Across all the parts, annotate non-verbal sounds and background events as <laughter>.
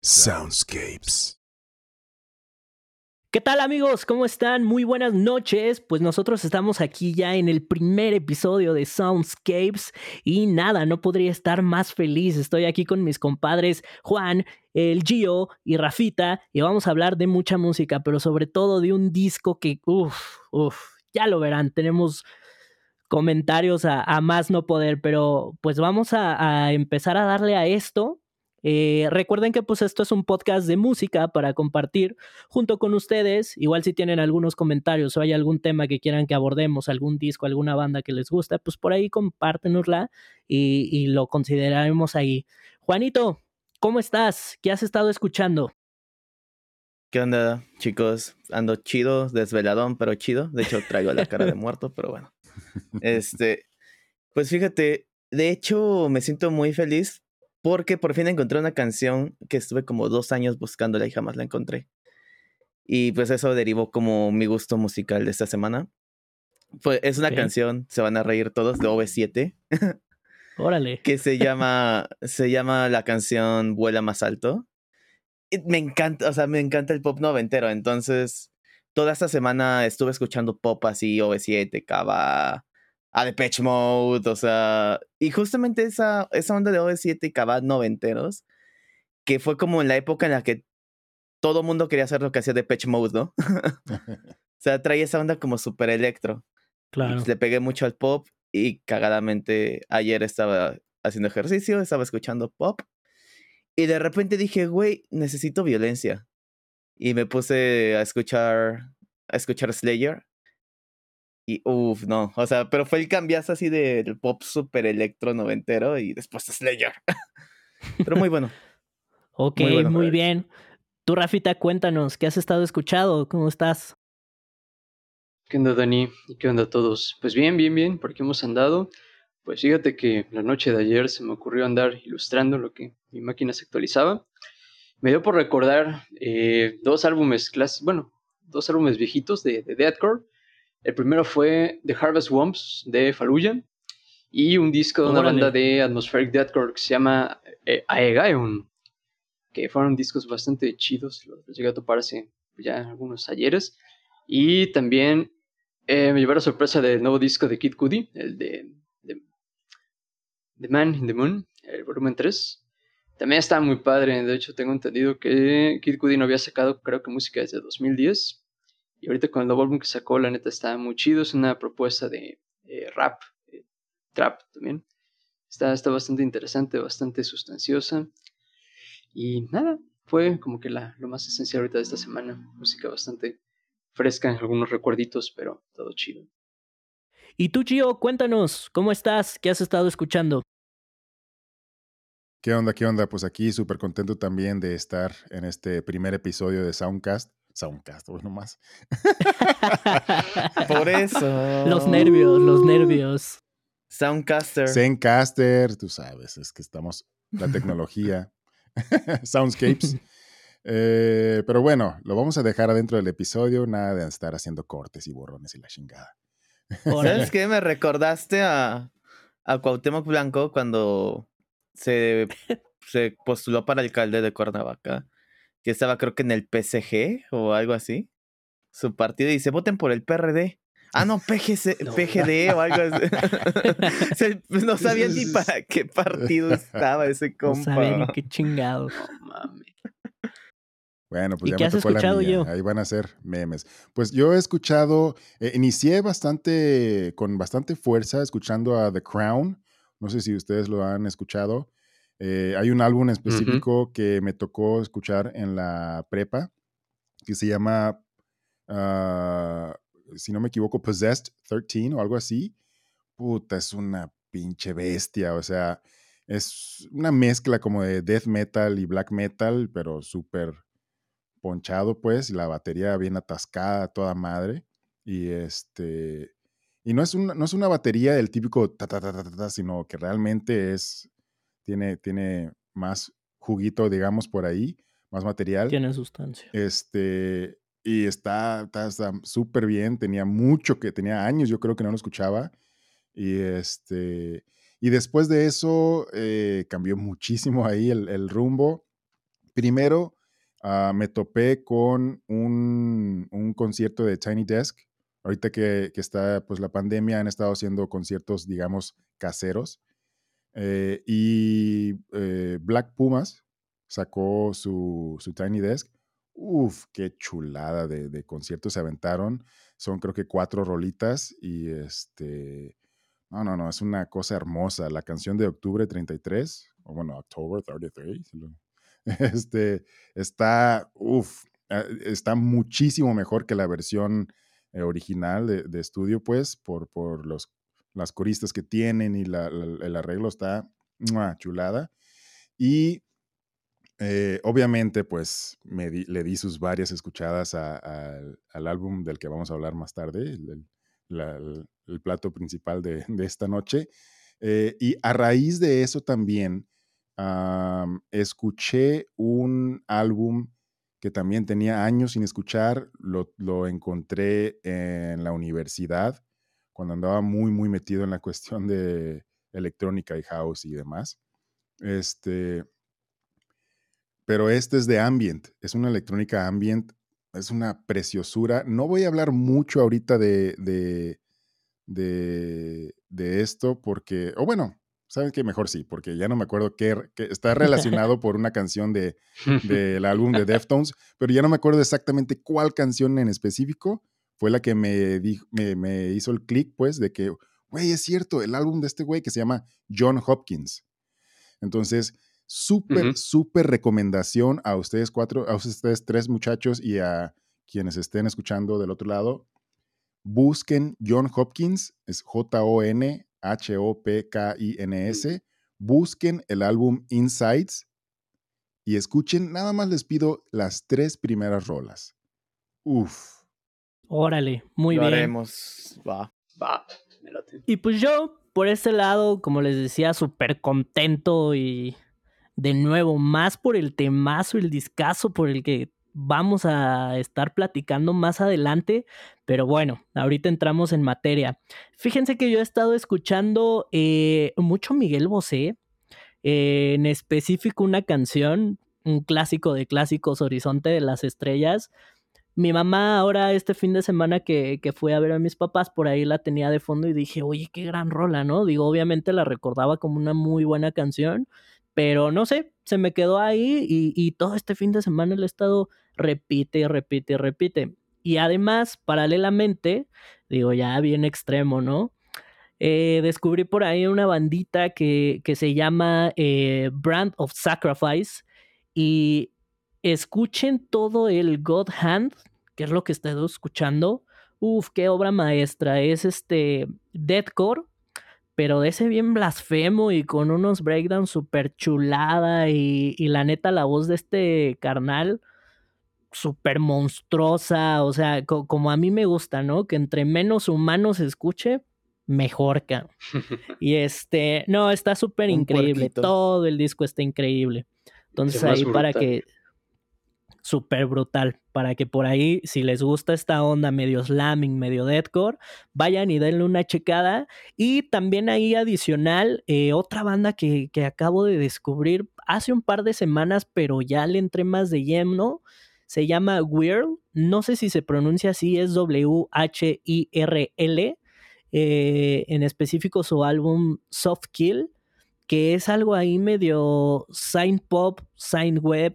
Soundscapes. ¿Qué tal amigos? ¿Cómo están? Muy buenas noches. Pues nosotros estamos aquí ya en el primer episodio de Soundscapes y nada, no podría estar más feliz. Estoy aquí con mis compadres Juan, el Gio y Rafita y vamos a hablar de mucha música, pero sobre todo de un disco que, uff, uff, ya lo verán, tenemos comentarios a, más no poder, pero pues vamos a empezar a darle a esto eh, recuerden que pues esto es un podcast de música para compartir junto con ustedes. Igual si tienen algunos comentarios o hay algún tema que quieran que abordemos, algún disco, alguna banda que les gusta, pues por ahí compártenosla y, y lo consideraremos ahí. Juanito, ¿cómo estás? ¿Qué has estado escuchando? ¿Qué onda, chicos? Ando chido, desveladón, pero chido. De hecho, traigo la cara de <laughs> muerto, pero bueno. Este, pues fíjate, de hecho, me siento muy feliz porque por fin encontré una canción que estuve como dos años buscándola y jamás la encontré. Y pues eso derivó como mi gusto musical de esta semana. Fue, es una canción, se van a reír todos, de OV7. Órale. <laughs> que se llama, se llama la canción Vuela más alto. Y me encanta, o sea, me encanta el pop noventero. Entonces, toda esta semana estuve escuchando pop así, OV7, Cava, a Depeche Mode, o sea, y justamente esa, esa onda de OV7 y Cabat noventeros, que fue como en la época en la que todo mundo quería hacer lo que hacía Depeche Mode, ¿no? <laughs> <laughs> o sea, traía esa onda como super electro. Claro. Pues le pegué mucho al pop y cagadamente ayer estaba haciendo ejercicio, estaba escuchando pop y de repente dije, güey, necesito violencia. Y me puse a escuchar, a escuchar Slayer y uff, no. O sea, pero fue el cambiazo así del pop super electro noventero y después Slayer. <laughs> pero muy bueno. <laughs> ok, muy, bien. Tú, Rafita, cuéntanos, ¿qué has estado escuchando? ¿Cómo estás? ¿Qué onda, Dani? ¿Y qué onda a todos? Pues bien, bien, bien, por aquí hemos andado. Pues fíjate que la noche de ayer se me ocurrió andar ilustrando lo que mi máquina se actualizaba. Me dio por recordar eh, dos álbumes clásicos, bueno, dos álbumes viejitos de, de Deathcore el primero fue The Harvest Womps de Fallujah y un disco de una banda de atmospheric deathcore que se llama eh, Aegaeon, que fueron discos bastante chidos, los, llegué a topar hace ya algunos ayeres. Y también eh, me llevé la sorpresa del nuevo disco de Kid Cudi, el de, The Man in the Moon, el volumen 3. También está muy padre, de hecho tengo entendido que Kid Cudi no había sacado creo que música desde 2010 y ahorita con el nuevo álbum que sacó, la neta está muy chido. Es una propuesta de eh, rap, eh, trap también. Está, está bastante interesante, bastante sustanciosa. Y nada, fue como que la, lo más esencial ahorita de esta semana. Música bastante fresca, algunos recuerditos, pero todo chido. Y tú, Gio, cuéntanos, ¿cómo estás? ¿Qué has estado escuchando? ¿Qué onda? ¿Qué onda? Pues aquí súper contento también de estar en este primer episodio de Soundcast. Soundcast, bueno más. <laughs> Por eso. Los nervios, los nervios. Soundcaster. Soundcaster, tú sabes, es que estamos, la tecnología. <laughs> Soundscapes. <laughs> Eh, pero bueno, lo vamos a dejar adentro del episodio, nada de estar haciendo cortes y borrones y la chingada. ¿Sabes qué? Me recordaste a, a Cuauhtémoc Blanco cuando se, se postuló para alcalde de Cuernavaca que estaba creo que en el PSG o algo así, su partido, y dice, voten por el PRD. Ah, no, PGC, <laughs> PGD o algo así. <laughs> Pues, no sabía ni <laughs> para qué partido estaba ese compa. No sabía ni qué chingado. Bueno, pues ya me tocó la mía. Ahí van a ser memes. Pues yo he escuchado, eh, inicié bastante, con bastante fuerza, escuchando a The Crown. No sé si ustedes lo han escuchado. Eh, hay un álbum específico que me tocó escuchar en la prepa que se llama, ah, si no me equivoco, Possessed 13 o algo así. Puta, es una pinche bestia. O sea, es una mezcla como de death metal y black metal, pero súper ponchado, pues. La batería bien atascada, toda madre. Y este. Y no es una, no es una batería del típico ta, ta, ta, ta, ta, sino que realmente es tiene, más juguito, digamos, por ahí, más material. Tiene sustancia. Este, y está súper bien, tenía mucho que, tenía años, yo creo que no lo escuchaba. Y este, y después de eso eh, cambió muchísimo ahí el, rumbo, Primero, ah, me topé con un, un, concierto de Tiny Desk. Ahorita que, que, está pues la pandemia, han estado haciendo conciertos, digamos, caseros. Eh, y eh, Black Pumas sacó su, su Tiny Desk. Uf, qué chulada de, conciertos se aventaron. Son creo que cuatro rolitas y este... No, no, no, es una cosa hermosa. La canción de octubre 33, o bueno, October 33, <laughs> este, está, uf, ah, está muchísimo mejor que la versión eh, original de, de, estudio, pues, por, por los, las coristas que tienen y la, el arreglo está chulada. Y eh, obviamente, pues, me le di sus varias escuchadas al álbum del que vamos a hablar más tarde, el, plato principal de, esta noche. Eh, y a raíz de eso también escuché un álbum que también tenía años sin escuchar, lo, lo, encontré en la universidad, cuando andaba muy, muy metido en la cuestión de electrónica y house y demás. Este, pero este es de ambient, es una electrónica ambient, es una preciosura. No voy a hablar mucho ahorita de, de, de, de esto porque, o bueno, ¿saben qué? Mejor sí, porque ya no me acuerdo qué, que está relacionado por una canción <laughs> del de, álbum de Deftones, pero ya no me acuerdo exactamente cuál canción en específico fue la que me, me, me hizo el clic, pues, de que, güey, es cierto, el álbum de este güey que se llama John Hopkins. Entonces, súper, súper recomendación a ustedes cuatro, a ustedes tres muchachos y a quienes estén escuchando del otro lado. Busquen John Hopkins, es J-O-N-H-O-P-K-I-N-S. Busquen el álbum Insights y escuchen, nada más les pido las tres primeras rolas. Uf. Órale, muy Lo bien. haremos. Va. Va. Y pues yo, por este lado, como les decía, súper contento y de nuevo, más por el temazo, el discazo por el que vamos a estar platicando más adelante, pero bueno, ahorita entramos en materia. Fíjense que yo he estado escuchando eh, mucho Miguel Bosé, eh, en específico una canción, un clásico de clásicos, Horizonte de las Estrellas. Mi mamá ahora este fin de semana que, que fue a ver a mis papás, por ahí la tenía de fondo y dije, oye, qué gran rola, ¿no? Digo, obviamente la recordaba como una muy buena canción, pero no sé, se me quedó ahí y, y todo este fin de semana he estado repite, repite, repite. Y además, paralelamente, digo, ya bien extremo, ¿no? Eh, descubrí por ahí una bandita que, que se llama eh, Brand of Sacrifice y escuchen todo el God Hand, que es lo que estoy escuchando. Uf, qué obra maestra. Es este deathcore, pero de ese bien blasfemo y con unos breakdowns súper chulada y, y, la neta la voz de este carnal súper monstruosa, o sea, co como a mí me gusta, ¿no? Que entre menos humanos se escuche, mejor, cabrón. <laughs> y este, no, está súper increíble, todo el disco está increíble. Entonces ahí para que súper brutal. Para que por ahí, si les gusta esta onda medio slamming, medio deathcore, vayan y denle una checada. Y también ahí adicional, eh, otra banda que, que, acabo de descubrir hace un par de semanas, pero ya le entré más de lleno. Se llama Whirl. No sé si se pronuncia así, es W-H-I-R-L. Eh, en específico su álbum Soft Kill, que es algo ahí medio sign pop, sign web,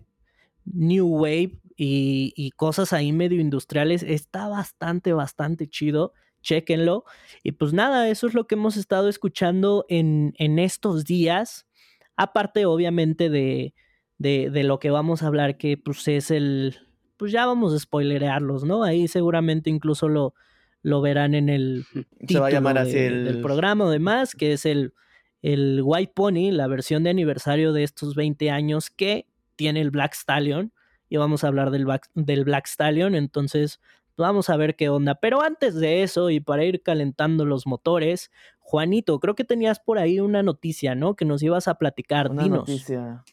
New Wave y, y, cosas ahí medio industriales. Está bastante, bastante chido. Chequenlo. Y pues nada, eso es lo que hemos estado escuchando en, en estos días. Aparte, obviamente, de, de, de, lo que vamos a hablar, que pues es el. Pues ya vamos a spoilerearlos, ¿no? Ahí seguramente incluso lo, lo verán en el <laughs> Se va a llamar así de, el... del programa, además, que es el, el White Pony, la versión de aniversario de estos 20 años que tiene el Black Stallion y vamos a hablar del Black, del Black Stallion, entonces vamos a ver qué onda. Pero antes de eso y para ir calentando los motores, Juanito, creo que tenías por ahí una noticia, ¿no? Que nos ibas a platicar. Una Dinos. noticia.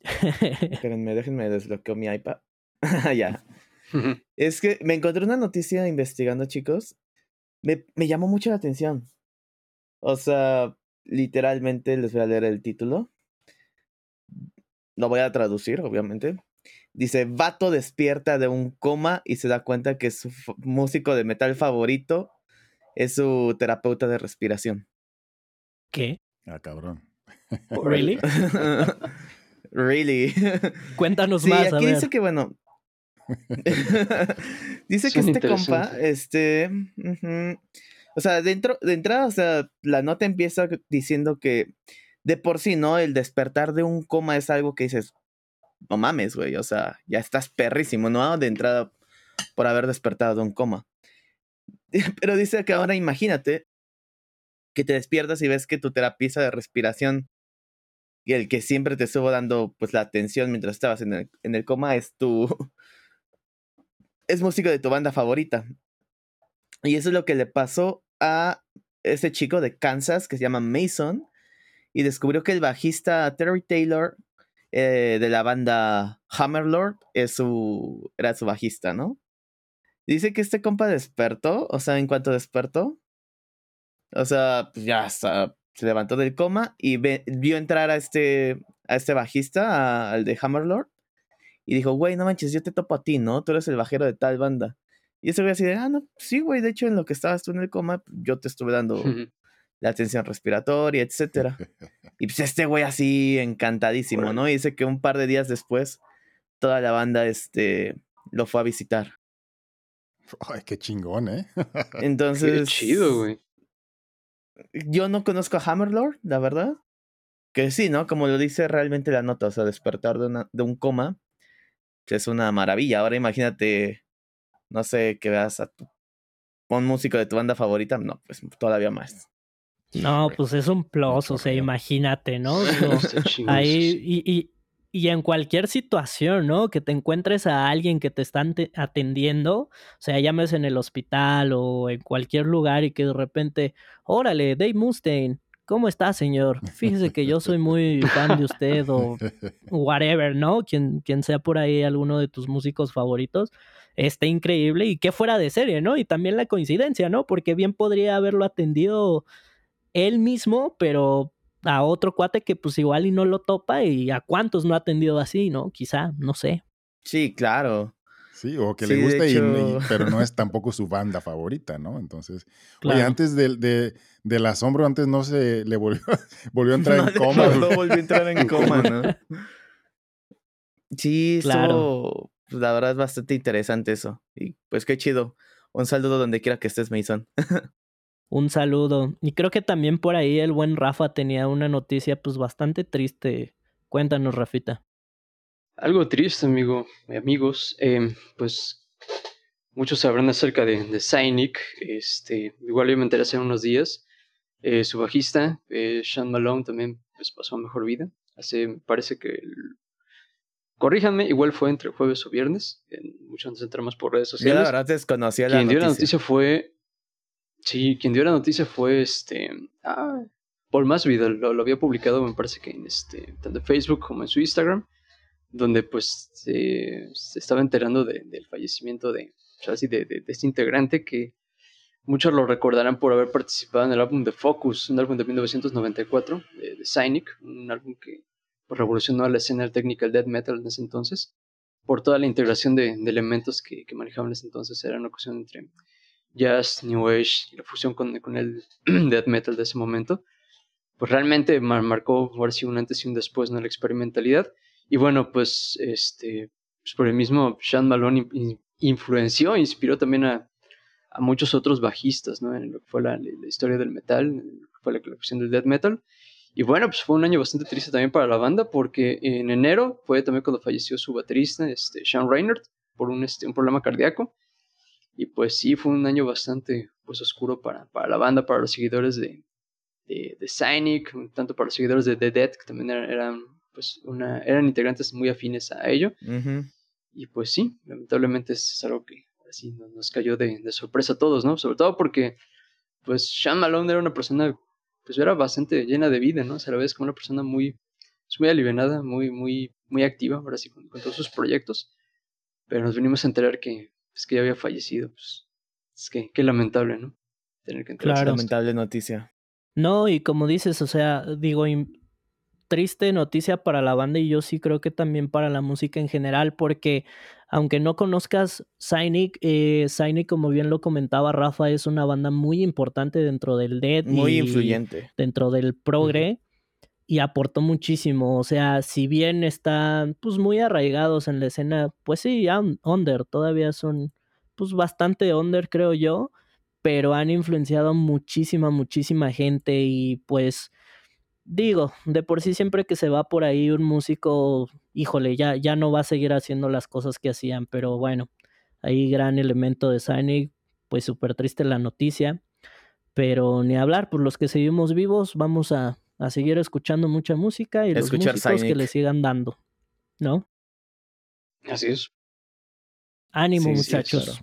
<laughs> Espérenme, déjenme desbloqueo mi iPad. <laughs> ya. es que me encontré una noticia investigando, chicos. Me, me llamó mucho la atención. O sea, literalmente les voy a leer el título. Lo voy a traducir, obviamente. Dice, vato despierta de un coma y se da cuenta que su músico de metal favorito es su terapeuta de respiración. ¿Qué? Ah, cabrón. ¿Really? <laughs> really. <laughs> Cuéntanos más. Aquí dice que, bueno. <laughs> dice que este compa, este. o sea, dentro, de entrada, o sea, la nota empieza diciendo que de por sí, ¿no? El despertar de un coma es algo que dices, no mames, güey, o sea, ya estás perrísimo, ¿no? De entrada por haber despertado de un coma. <laughs> Pero dice que ahora imagínate que te despiertas y ves que tu terapista de respiración y el que siempre te estuvo dando pues la atención mientras estabas en el, en el coma es tu <laughs> es músico de tu banda favorita. Y eso es lo que le pasó a ese chico de Kansas que se llama Mason y descubrió que el bajista Terry Taylor eh, de la banda Hammerlord es su, era su bajista, ¿no? Dice que este compa despertó, o sea, en cuanto despertó, o sea, pues ya se levantó del coma y vio entrar a este, a este bajista, al de Hammerlord, y dijo, güey, no manches, yo te topo a ti, ¿no? Tú eres el bajero de tal banda. Y ese güey así de, ah, no, sí, güey, de hecho, en lo que estabas tú en el coma, yo te estuve dando la atención respiratoria, etcétera. <laughs> Y pues este güey así encantadísimo, ¿no? Y dice que un par de días después toda la banda este lo fue a visitar. Ay, qué chingón, ¿eh? <laughs> Entonces. Qué chido, güey. Yo no conozco a Hammerlord, la verdad. Que sí, ¿no? Como lo dice realmente la nota, o sea, despertar de, una, de un coma es una maravilla. Ahora imagínate, no sé, que veas a tu, un músico de tu banda favorita, no, pues todavía más. No, pues es un plus, o sea, imagínate, ¿no? <laughs> ahí, y, y, y, en cualquier situación, ¿no? Que te encuentres a alguien que te están atendiendo, o sea, llames en el hospital o en cualquier lugar y que de repente, órale, Dave Mustaine, ¿cómo está, señor? Fíjese que yo soy muy fan de usted o whatever, ¿no? Quien, quien sea por ahí alguno de tus músicos favoritos. Está increíble y que fuera de serie, ¿no? Y también la coincidencia, ¿no? Porque bien podría haberlo atendido él mismo, pero a otro cuate que pues igual y no lo topa y a cuántos no ha atendido así, ¿no? Quizá, no sé. Sí, claro. Sí, o que le guste, y, pero no es <laughs> tampoco su banda favorita, ¿no? Entonces, oye, antes del, de, del asombro, antes no se le volvió, <laughs> volvió a entrar en <laughs> coma. No, volvió a entrar en coma, ¿no? Sí, claro. pues, la verdad es bastante interesante eso. Y pues qué chido. Un saludo donde quiera que estés, Mason. Un saludo. Y creo que también por ahí el buen Rafa tenía una noticia pues bastante triste. Cuéntanos, Rafita. Algo triste, amigo, amigos. Eh, pues muchos sabrán acerca de, de. Este, igual yo me enteré hace unos días. Eh, su bajista, eh, Sean Malone, también pues, pasó a mejor vida. Hace, parece que Corríjanme, igual fue entre jueves o viernes. muchos nos entramos por redes sociales. Yo la verdad desconocía la Quien dio la noticia fue Sí, quien dio la noticia fue este. Ah, Paul Masvidal. Lo, había publicado, me parece que en este. Tanto en Facebook como en su Instagram. Donde pues se, estaba enterando del fallecimiento de, de, de, este integrante que muchos lo recordarán por haber participado en el álbum de Focus, un álbum de 1994 de, de Cynic, un álbum que pues, revolucionó la escena del death metal en ese entonces, por toda la integración de, elementos que, que manejaban en ese entonces. Era una cuestión entre jazz, new age y la fusión con, con el <clears throat> death metal de ese momento, pues realmente marcó ahora sí un antes y un después en la experimentalidad. Y bueno, pues este, pues por el mismo Sean Malone influenció, inspiró también a, a, muchos otros bajistas, ¿no? En lo que fue la, la historia del metal, en lo que fue la, cuestión del death metal. Y bueno, pues fue un año bastante triste también para la banda porque en enero fue también cuando falleció su baterista, este, Sean Reinhardt, por un, este, un problema cardíaco. Y pues sí, fue un año bastante pues, oscuro para, para la banda, para los seguidores de, de, de Cynic, tanto para los seguidores de The Dead, que también eran, pues, una, eran integrantes muy afines a ello. Y pues sí, lamentablemente es algo que así nos cayó de, de, sorpresa a todos, ¿no? Sobre todo porque, pues, Sean Malone era una persona, pues, era bastante llena de vida, ¿no? O sea, a la vez como una persona muy, pues, muy aliviada, muy, muy, muy activa, ahora sí, con todos sus proyectos. Pero nos venimos a enterar que, es que ya había fallecido. Pues, es que qué lamentable, ¿no? Tener que entrar. Claro. Lamentable noticia. No, y como dices, o sea, digo, triste noticia para la banda y yo sí creo que también para la música en general, porque aunque no conozcas Cynic, eh, Cynic, como bien lo comentaba Rafa, es una banda muy importante dentro del Dead. Muy influyente. Dentro del Progre. Y aportó muchísimo. O sea, si bien están pues muy arraigados en la escena, pues sí, under, todavía son pues bastante under, creo yo. Pero han influenciado muchísima, muchísima gente. Y pues digo, de por sí siempre que se va por ahí un músico, híjole, ya, ya no va a seguir haciendo las cosas que hacían, pero bueno, ahí gran elemento de Sonic, pues súper triste la noticia, pero ni hablar, por los que seguimos vivos, vamos a, seguir escuchando mucha música y los músicos que le sigan dando, ¿no? Así es. Ánimo, muchachos.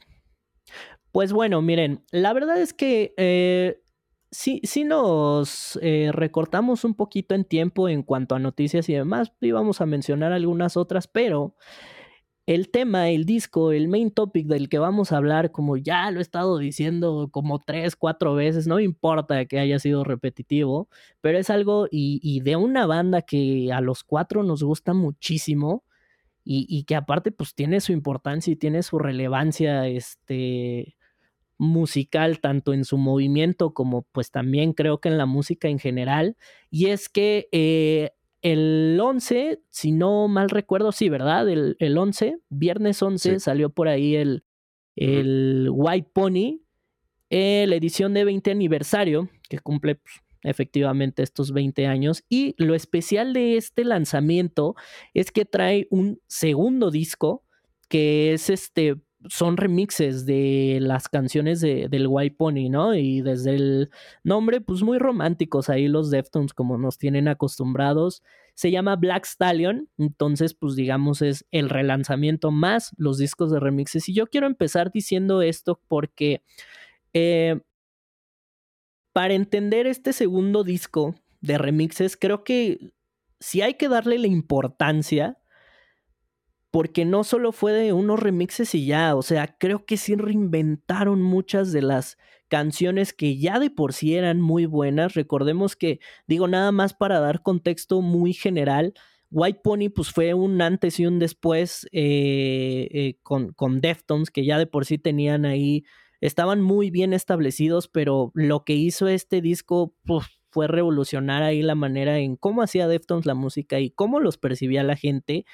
Pues bueno, miren, la verdad es que eh, sí, sí nos eh, recortamos un poquito en tiempo en cuanto a noticias y demás. Íbamos a mencionar algunas otras, pero el tema, el disco, el main topic del que vamos a hablar, como ya lo he estado diciendo como tres, cuatro veces, no importa que haya sido repetitivo, pero es algo y, y de una banda que a los cuatro nos gusta muchísimo. Y, y, que aparte pues tiene su importancia y tiene su relevancia este musical, tanto en su movimiento como pues también creo que en la música en general. Y es que eh, el 11, si no mal recuerdo, sí, ¿verdad? El, el 11, viernes 11, salió por ahí el, el White Pony, eh, la edición de 20 aniversario, que cumple pues, efectivamente estos 20 años. Y lo especial de este lanzamiento es que trae un segundo disco que es este son remixes de las canciones de, del White Pony, ¿no? Y desde el nombre, pues muy románticos ahí los Deftones como nos tienen acostumbrados. Se llama Black Stallion, entonces pues digamos es el relanzamiento más los discos de remixes. Y yo quiero empezar diciendo esto porque eh, para entender este segundo disco de remixes, creo que si hay que darle la importancia porque no solo fue de unos remixes y ya, o sea, creo que sí reinventaron muchas de las canciones que ya de por sí eran muy buenas. Recordemos que, digo, nada más para dar contexto muy general, White Pony pues fue un antes y un después eh, eh, con, con Deftones, que ya de por sí tenían ahí, estaban muy bien establecidos, pero lo que hizo este disco pues, fue revolucionar ahí la manera en cómo hacía Deftones la música y cómo los percibía la gente.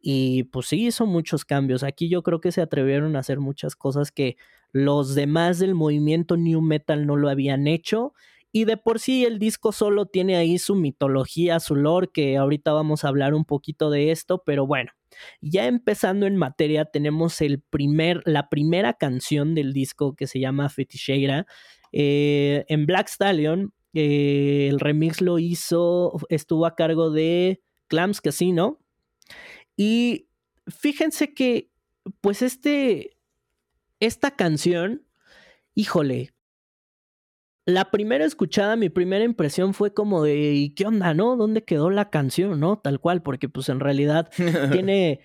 Y pues sí hizo muchos cambios. Aquí yo creo que se atrevieron a hacer muchas cosas que los demás del movimiento New Metal no lo habían hecho. Y de por sí el disco solo tiene ahí su mitología, su lore, que ahorita vamos a hablar un poquito de esto, pero bueno, ya empezando en materia, tenemos el primer, la primera canción del disco que se llama Fetisheira. Eh, en Black Stallion, eh, el remix lo hizo, estuvo a cargo de Clams Casino. Y fíjense que, pues este, esta canción, híjole, la primera escuchada, mi primera impresión fue como de, ¿y qué onda, no? ¿Dónde quedó la canción, no? Tal cual, porque pues en realidad <laughs> tiene,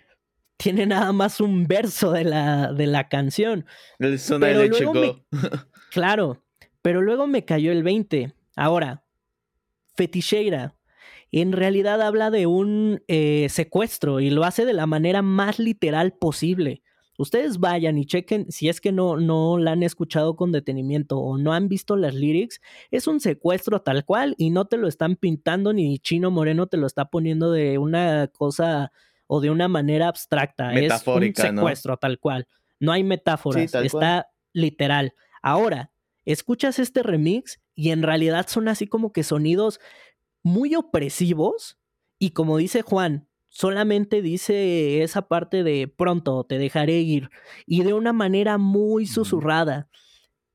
tiene nada más un verso de la, de la canción. El pero luego Claro, pero luego me cayó el 20. Ahora, Feticheira, en realidad habla de un eh, secuestro y lo hace de la manera más literal posible. Ustedes vayan y chequen si es que no, no la han escuchado con detenimiento o no han visto las lyrics. Es un secuestro tal cual y no te lo están pintando ni Chino Moreno te lo está poniendo de una cosa o de una manera abstracta. es un secuestro tal cual. No hay metáforas, está literal. Ahora, escuchas este remix y en realidad son así como que sonidos muy opresivos y como dice Juan, solamente dice esa parte de pronto te dejaré ir y de una manera muy susurrada.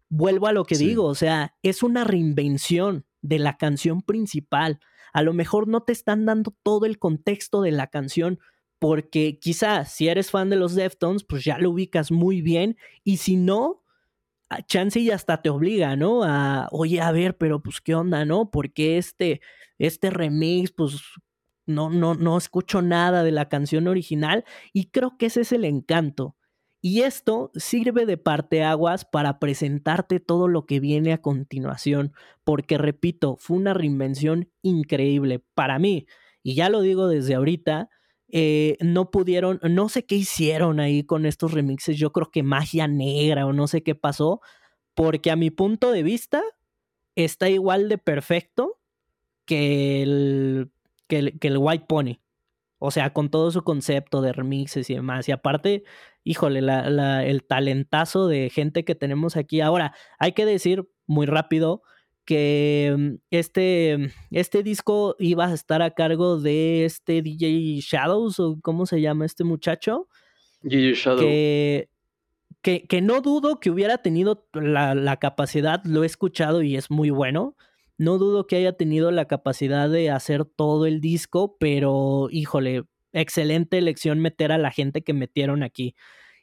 Vuelvo a lo que digo, o sea, es una reinvención de la canción principal. A lo mejor no te están dando todo el contexto de la canción porque quizás si eres fan de los Deftones, pues ya lo ubicas muy bien y si no, chance y hasta te obliga, ¿no? A, oye, a ver, pero pues qué onda, ¿no? Porque este, este remix, pues no, no, no escucho nada de la canción original y creo que ese es el encanto. Y esto sirve de parteaguas para presentarte todo lo que viene a continuación, porque repito, fue una reinvención increíble para mí. y ya lo digo desde ahorita, eh, no pudieron, no sé qué hicieron ahí con estos remixes, yo creo que magia negra o no sé qué pasó, porque a mi punto de vista está igual de perfecto que el, que el, White Pony. O sea, con todo su concepto de remixes y demás. Y aparte, híjole, el talentazo de gente que tenemos aquí. Ahora, hay que decir muy rápido que mm, este, este disco iba a estar a cargo de este DJ Shadows, o cómo se llama este muchacho. DJ Shadow. Que, que, no dudo que hubiera tenido la, la, capacidad, lo he escuchado y es muy bueno. No dudo que haya tenido la capacidad de hacer todo el disco, pero híjole, excelente elección meter a la gente que metieron aquí.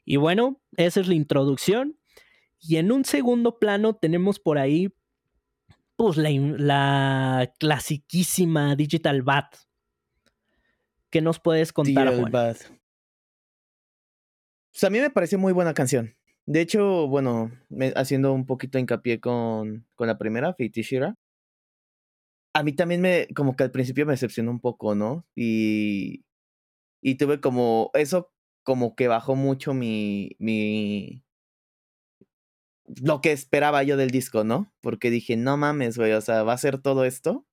Y bueno, esa es la introducción. Y en un segundo plano tenemos por ahí pues la, la clasiquísima Digital Bat. ¿Qué nos puedes contar, Digital Bat. Pues a mí me pareció muy buena canción. De hecho, bueno, haciendo un poquito hincapié con, con la primera, Fate Shira. A mí también me, como que al principio me decepcionó un poco, ¿no? Y, y tuve como, eso como que bajó mucho mi, mi, lo que esperaba yo del disco, ¿no? Porque dije, no mames, güey, o sea, ¿va a ser todo esto?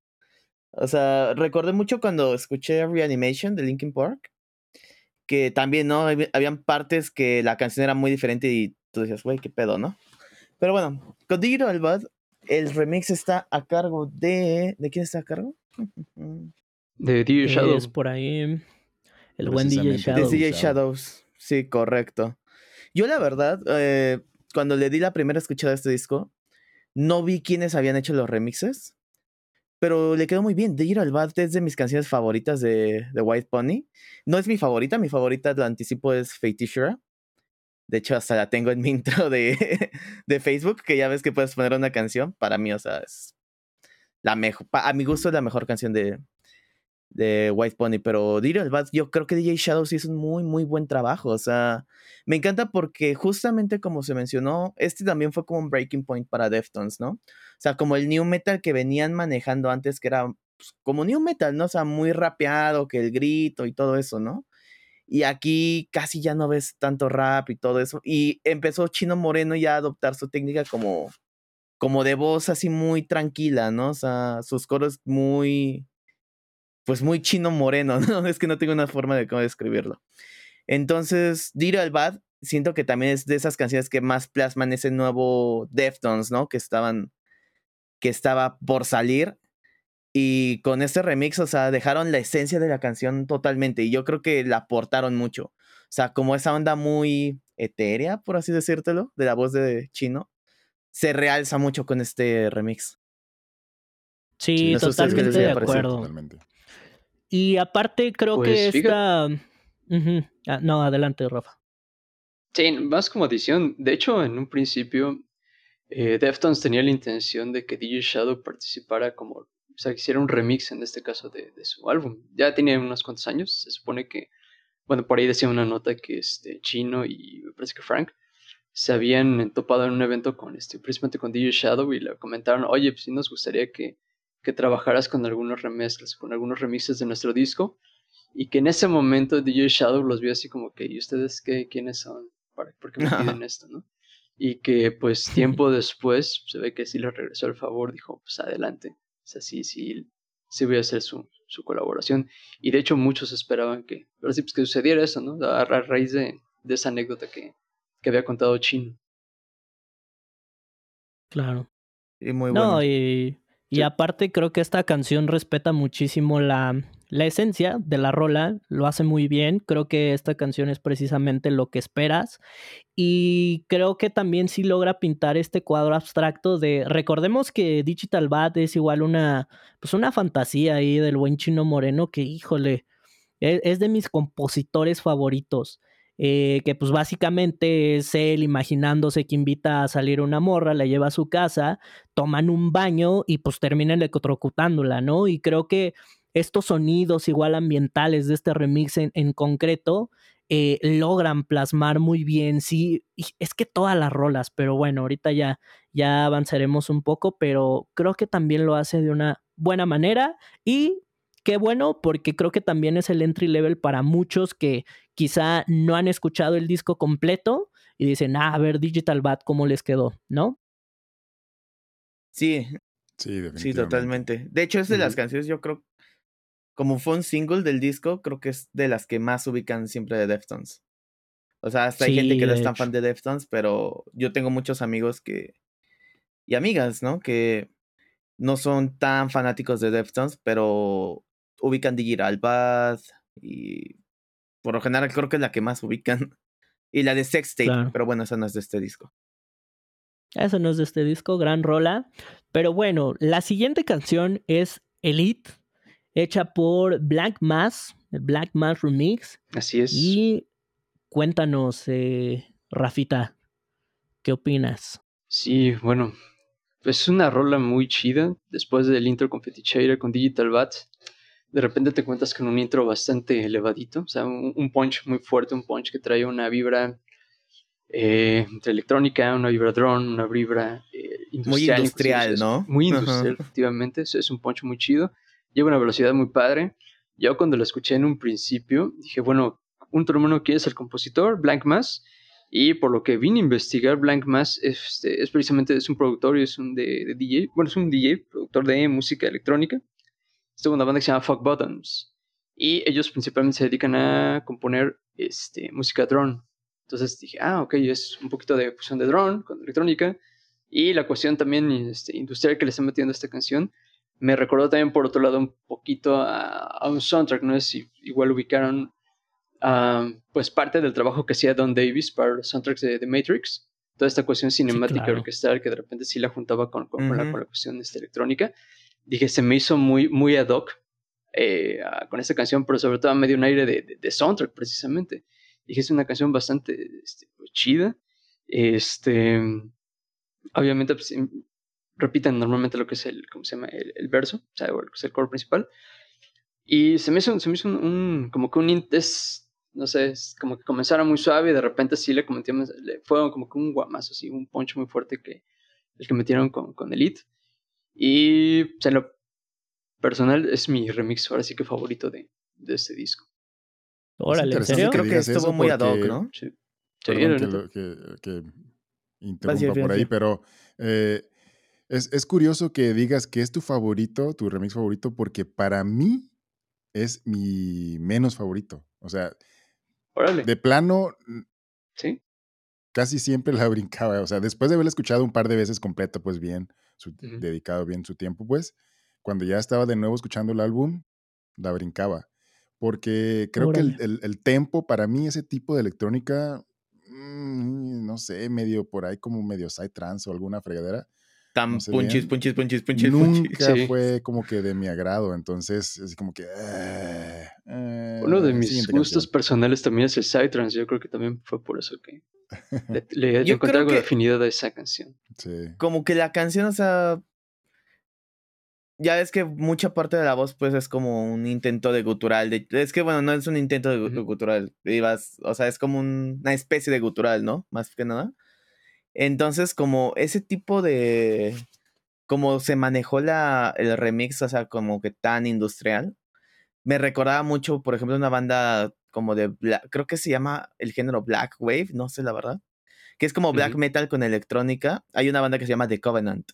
O sea, recordé mucho cuando escuché Reanimation de Linkin Park, que también, ¿no? Habían partes que la canción era muy diferente y tú decías, güey, qué pedo, ¿no? Pero bueno, con Digital Bad, el remix está a cargo de... ¿De quién está a cargo? <laughs> De DJ Shadows. Es por ahí el buen DJ Shadows. De DJ Shadows, sí, correcto. Yo la verdad, eh, cuando le di la primera escuchada a este disco, no vi quiénes habían hecho los remixes, pero le quedó muy bien. Digital Bad es de mis canciones favoritas de, de, White Pony. No es mi favorita, mi favorita, lo anticipo, es Fate De hecho, hasta la tengo en mi <laughs> intro de, de, Facebook, que ya ves que puedes poner una canción. Para mí, o sea, es la mejor, a mi gusto es la mejor canción de, de White Pony, pero yo creo que DJ Shadows hizo un muy, muy buen trabajo. O sea, me encanta porque justamente como se mencionó, este también fue como un breaking point para Deftones, ¿no? O sea, como el new metal que venían manejando antes, que era pues, como new metal, ¿no? O sea, muy rapeado, que el grito y todo eso, ¿no? Y aquí casi ya no ves tanto rap y todo eso. Y empezó Chino Moreno ya a adoptar su técnica como, como de voz así muy tranquila, ¿no? O sea, sus coros muy, pues muy chino moreno, <laughs> ¿no? Es que no tengo una forma de cómo describirlo. Entonces, Diro al Bad, siento que también es de esas canciones que más plasman ese nuevo Deftones, ¿no? Que estaban, que estaba por salir. Y con este remix, o sea, dejaron la esencia de la canción totalmente. Y yo creo que la aportaron mucho. O sea, como esa onda muy etérea, por así decírtelo, de la voz de Chino, se realza mucho con este remix. Sí, totalmente de acuerdo. Y aparte creo que pues, esta... Ah, no, adelante, Rafa. Sí, más como adición. De hecho, en un principio, eh, Deftones tenía la intención de que DJ Shadow participara como, o sea, que hiciera un remix en este caso de, su álbum. Ya tiene unos cuantos años, se supone que, bueno, por ahí decía una nota que este Chino y me parece que Frank se habían topado en un evento con este, precisamente con DJ Shadow y le comentaron, oye, pues sí nos gustaría que que trabajaras con algunos remezclas, con algunos remixes de nuestro disco, y que en ese momento DJ Shadow los vio así como que, ¿y ustedes qué, quiénes son? ¿Por qué me <laughs> piden esto, no? Y que pues tiempo después se ve que sí le regresó el favor, dijo, pues adelante, sea, sí, sí, sí voy a hacer su, su colaboración. Y de hecho muchos esperaban que, pero sí, pues que sucediera eso, ¿no? A, raíz de, de, esa anécdota que, que había contado Chino. Claro. Y muy bueno. No, y y aparte creo que esta canción respeta muchísimo la, la esencia de la rola, lo hace muy bien, creo que esta canción es precisamente lo que esperas y creo que también sí logra pintar este cuadro abstracto de, recordemos que Digital Bad es igual una, pues una fantasía ahí del buen chino moreno que híjole, es, es de mis compositores favoritos. Eh, que pues básicamente es él imaginándose que invita a salir una morra, la lleva a su casa, toman un baño y pues terminan electrocutándola, ¿no? Y creo que estos sonidos igual ambientales de este remix en, concreto eh, logran plasmar muy bien, sí, es que todas las rolas, pero bueno, ahorita ya, ya avanzaremos un poco, pero creo que también lo hace de una buena manera y qué bueno, porque creo que también es el entry level para muchos que quizá no han escuchado el disco completo y dicen, ah, a ver, Digital Bat, ¿cómo les quedó? ¿No? Sí. Sí, Sí, totalmente. De hecho, es de las canciones, yo creo, como fue un single del disco, creo que es de las que más ubican siempre de Deftones. O sea, hasta hay gente que no es tan fan de Deftones, pero yo tengo muchos amigos que. y amigas, ¿no? Que no son tan fanáticos de Deftones, pero ubican Digital Bath y por lo general creo que es la que más ubican. <laughs> Y la de Sex Tape, pero bueno, esa no es de este disco. Eso no es de este disco, gran rola. Pero bueno, la siguiente canción es Elite, hecha por Black Mass, el Black Mass Remix. Así es. Y cuéntanos, eh, Rafita, ¿qué opinas? Sí, bueno, es una rola muy chida. Después del intro con Feticheira, con Digital Bat, de repente te cuentas con un intro bastante elevadito, o sea, un, punch muy fuerte, un punch que trae una vibra eh, entre electrónica, una vibra drone, una vibra eh, industrial. Muy industrial, ¿no? Muy industrial, efectivamente, es, es un punch muy chido, lleva una velocidad muy padre. Yo cuando lo escuché en un principio, dije, bueno, un hermano que es el compositor, Blank Mass, y por lo que vine a investigar, Blank Mass este, es precisamente es un productor y es un de, DJ, bueno, es un DJ, productor de música electrónica Estuvo una banda que se llama Fuck Bottoms. Y ellos principalmente se dedican a componer este, música drone. Entonces dije, ah, ok, es un poquito de fusión de drone con electrónica. Y la cuestión también este, industrial que le están metiendo a esta canción me recordó también, por otro lado, un poquito a, un soundtrack. No sé si igual ubicaron pues parte del trabajo que hacía Don Davis para los soundtracks de, The Matrix. Toda esta cuestión cinemática orquestal que de repente sí la juntaba con, con, la, con la, cuestión este, electrónica dije, se me hizo muy, muy ad hoc eh, con esta canción, pero sobre todo me dio un aire de, de, soundtrack precisamente. Dije, es una canción bastante este, pues, chida. Este, obviamente, pues, repiten normalmente lo que es el, ¿cómo se llama? El, verso, o sea, lo que es el coro principal. Y se me hizo, se me hizo un, como que un, es, no sé, es como que comenzara muy suave y de repente sí le cometimos, le, fue como que un guamazo, así, un poncho muy fuerte que el que metieron con, con Elite. Y pues, en lo personal es mi remix ahora sí que favorito de, de este disco. Órale, ¿en serio? Creo que estuvo muy ad hoc, ¿no? Sí. Perdón que, que, interrumpa por ahí, pero eh, es, es, curioso que digas que es tu favorito, tu remix favorito, porque para mí es mi menos favorito. O sea, Órale. de plano, ¿Sí? casi siempre la <laughs> brincaba. O sea, después de haberla escuchado un par de veces completa, pues bien, dedicado bien su tiempo, pues, cuando ya estaba de nuevo escuchando el álbum, la brincaba. Porque creo que el, el, tempo, para mí, ese tipo de electrónica, mm, no sé, medio por ahí como medio side trance o alguna fregadera. Tan punchis, punchis, punchis, punchis, Nunca fue como que de mi agrado, entonces es como que... Eh, Uno de mis gustos personales también es el Psytrance, yo creo que también fue por eso que <laughs> le, yo encontré algo de afinidad a esa canción. Sí. Como que la canción, o sea... Ya es que mucha parte de la voz pues es como un intento de gutural. De, es que bueno, no es un intento de, gutural. o sea, es como una especie de gutural, ¿no? Más que nada. Entonces, como ese tipo de. Como se manejó la, el remix, o sea, como que tan industrial, me recordaba mucho, por ejemplo, una banda como de. creo que se llama el género Black Wave, no sé la verdad. Que es como black metal con electrónica. Hay una banda que se llama The Covenant.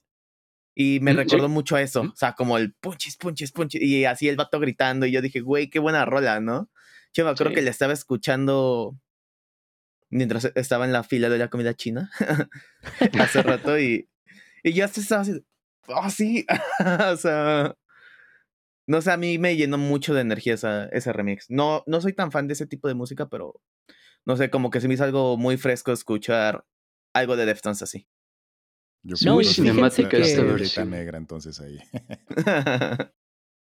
Y me mm, recordó mucho a eso. O sea, como el punchis, punchis, punchis. Y así el vato gritando. Y yo dije, güey, qué buena rola, ¿no? Yo me acuerdo que le estaba escuchando mientras estaba en la fila de la comida china <laughs> hace rato y, y yo estaba así, oh sí, <laughs> o sea, no sé, a mí me llenó mucho de energía esa, ese remix. No, no soy tan fan de ese tipo de música, pero no sé, como que se me hizo algo muy fresco escuchar algo de Deftones así. Yo no, cinemática esta versión. negra entonces ahí. <laughs>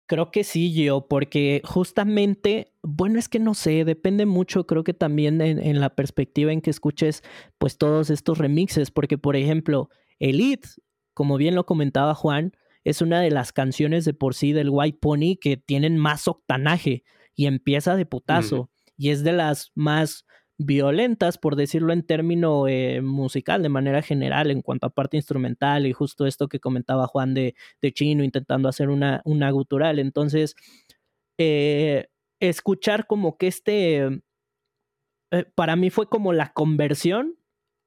Creo que sí, yo, porque justamente, bueno, es que no sé, depende mucho, creo que también en, la perspectiva en que escuches, pues todos estos remixes, porque por ejemplo, Elite, como bien lo comentaba Juan, es una de las canciones de por sí del White Pony que tienen más octanaje y empieza de putazo, y es de las más violentas, por decirlo en término eh, musical, de manera general, en cuanto a parte instrumental y justo esto que comentaba Juan de, de Chino intentando hacer una, una gutural. Entonces, eh, escuchar como que este, eh, para mí fue como la conversión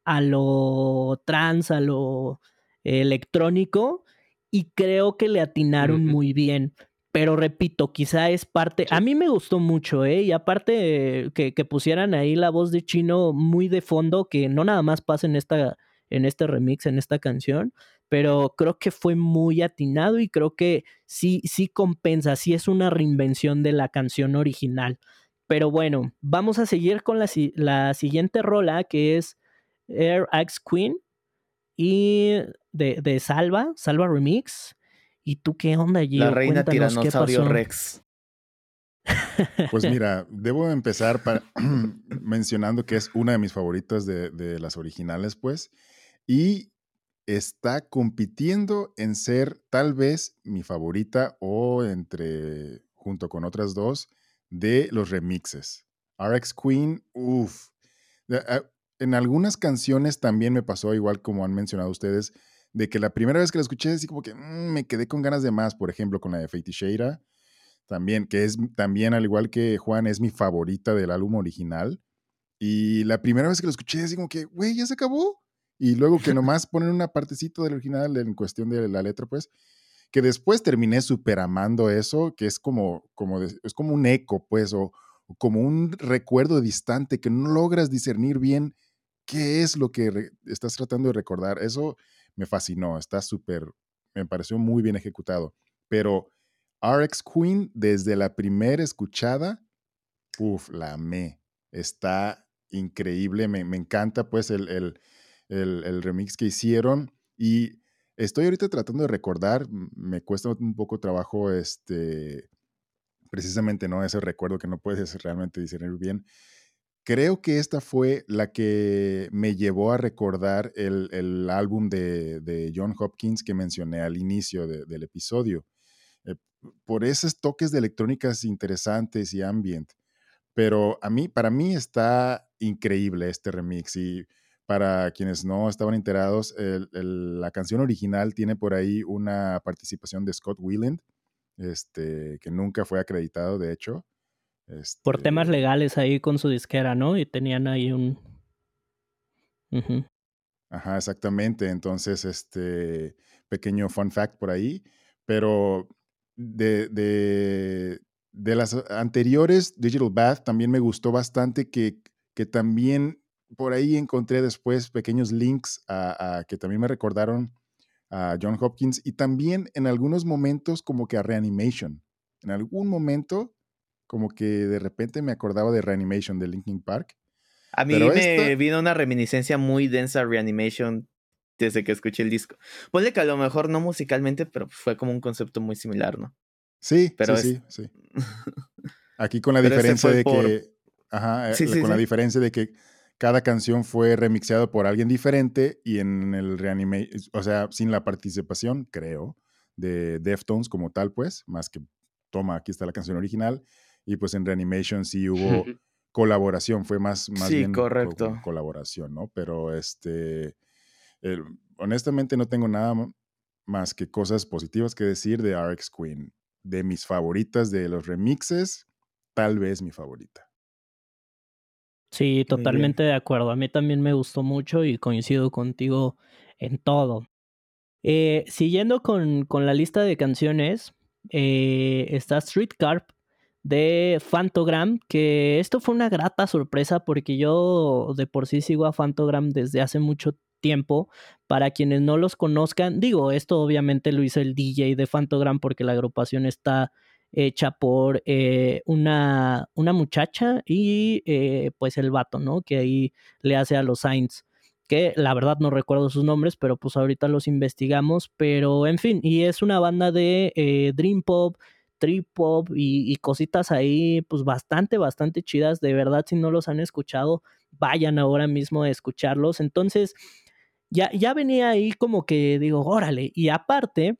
a lo trans, a lo electrónico, y creo que le atinaron muy bien. Pero repito, quizá es parte. A mí me gustó mucho, ¿eh? Y aparte que, que, pusieran ahí la voz de chino muy de fondo, que no nada más pasa en, esta, en este remix, en esta canción, pero creo que fue muy atinado y creo que sí, sí compensa, sí es una reinvención de la canción original. Pero bueno, vamos a seguir con la, la siguiente rola que es Air Axe Queen y de, de Salva, Salva Remix. ¿Y tú qué onda, allí? La reina tiranosaurio Rex. Pues mira, debo empezar <clears throat> mencionando que es una de mis favoritas de, de, las originales, pues, y está compitiendo en ser tal vez mi favorita o entre, junto con otras dos, de los remixes. RX Queen, uff. Ah, en algunas canciones también me pasó, igual como han mencionado ustedes, de que la primera vez que la escuché, así como que mm, me quedé con ganas de más, por ejemplo, con la de Fate Sheira, también, que es también, al igual que Juan, es mi favorita del álbum original. Y la primera vez que lo escuché, así como que, güey, ya se acabó. Y luego que <laughs> nomás ponen una partecita del original en cuestión de la letra, pues, que después terminé super amando eso, que es como, como, es como un eco, pues, o, o, como un recuerdo distante que no logras discernir bien qué es lo que estás tratando de recordar. Eso me fascinó, está súper, me pareció muy bien ejecutado. Pero RX Queen, desde la primera escuchada, uff, la amé. Está increíble, me, encanta pues el, el, el, remix que hicieron y estoy ahorita tratando de recordar, me cuesta un poco trabajo este, precisamente, ¿no? Ese recuerdo que no puedes <laughs> realmente discernir bien. Creo que esta fue la que me llevó a recordar el, álbum de, John Hopkins que mencioné al inicio del episodio. Eh, por esos toques de electrónicas interesantes y ambient. Pero a mí, para mí está increíble este remix y para quienes no estaban enterados, la canción original tiene por ahí una participación de Scott Weiland, este, que nunca fue acreditado, de hecho. Por temas este legales ahí con su disquera, ¿no? Y tenían ahí un... Ajá, exactamente. Entonces, este pequeño fun fact por ahí. Pero de, de, de las anteriores, Digital Bath, también me gustó bastante que, que también por ahí encontré después pequeños links a, a, que también me recordaron a John Hopkins y también en algunos momentos como que a Reanimation. En algún momento como que de repente me acordaba de Reanimation de Linkin Park. A mí me vino una reminiscencia muy densa a Reanimation desde que escuché el disco. Ponle que a lo mejor no musicalmente, pero fue como un concepto muy similar, ¿no? Sí, pero sí, sí, <laughs> Aquí con la diferencia de que. Ajá, eh, con la diferencia de que cada canción fue remixeada por alguien diferente y en el Reanimation, o sea, sin la participación, creo, de Deftones como tal, pues, más que toma, aquí está la canción original y pues en Reanimation sí hubo <laughs> colaboración, fue más, más sí, bien correcto. colaboración, ¿no? Pero este, honestamente no tengo nada más que cosas positivas que decir de RX Queen. De mis favoritas de los remixes, tal vez mi favorita. Sí, totalmente de acuerdo. A mí también me gustó mucho y coincido contigo en todo. Eh, siguiendo con, con, la lista de canciones, eh, está Streetcar de Fantogram, que esto fue una grata sorpresa porque yo de por sí sigo a Fantogram desde hace mucho tiempo. Para quienes no los conozcan, digo, esto obviamente lo hizo el DJ de Fantogram porque la agrupación está hecha por eh, una, una, muchacha y eh, pues el vato, ¿no? Que ahí le hace a los Saints. Que la verdad no recuerdo sus nombres, pero pues ahorita los investigamos. Pero en fin, y es una banda de eh, Dream Pop, trip hop y, cositas ahí, pues bastante, bastante chidas. De verdad, si no los han escuchado, vayan ahora mismo a escucharlos. Entonces, ya, ya venía ahí como que digo, órale. Y aparte,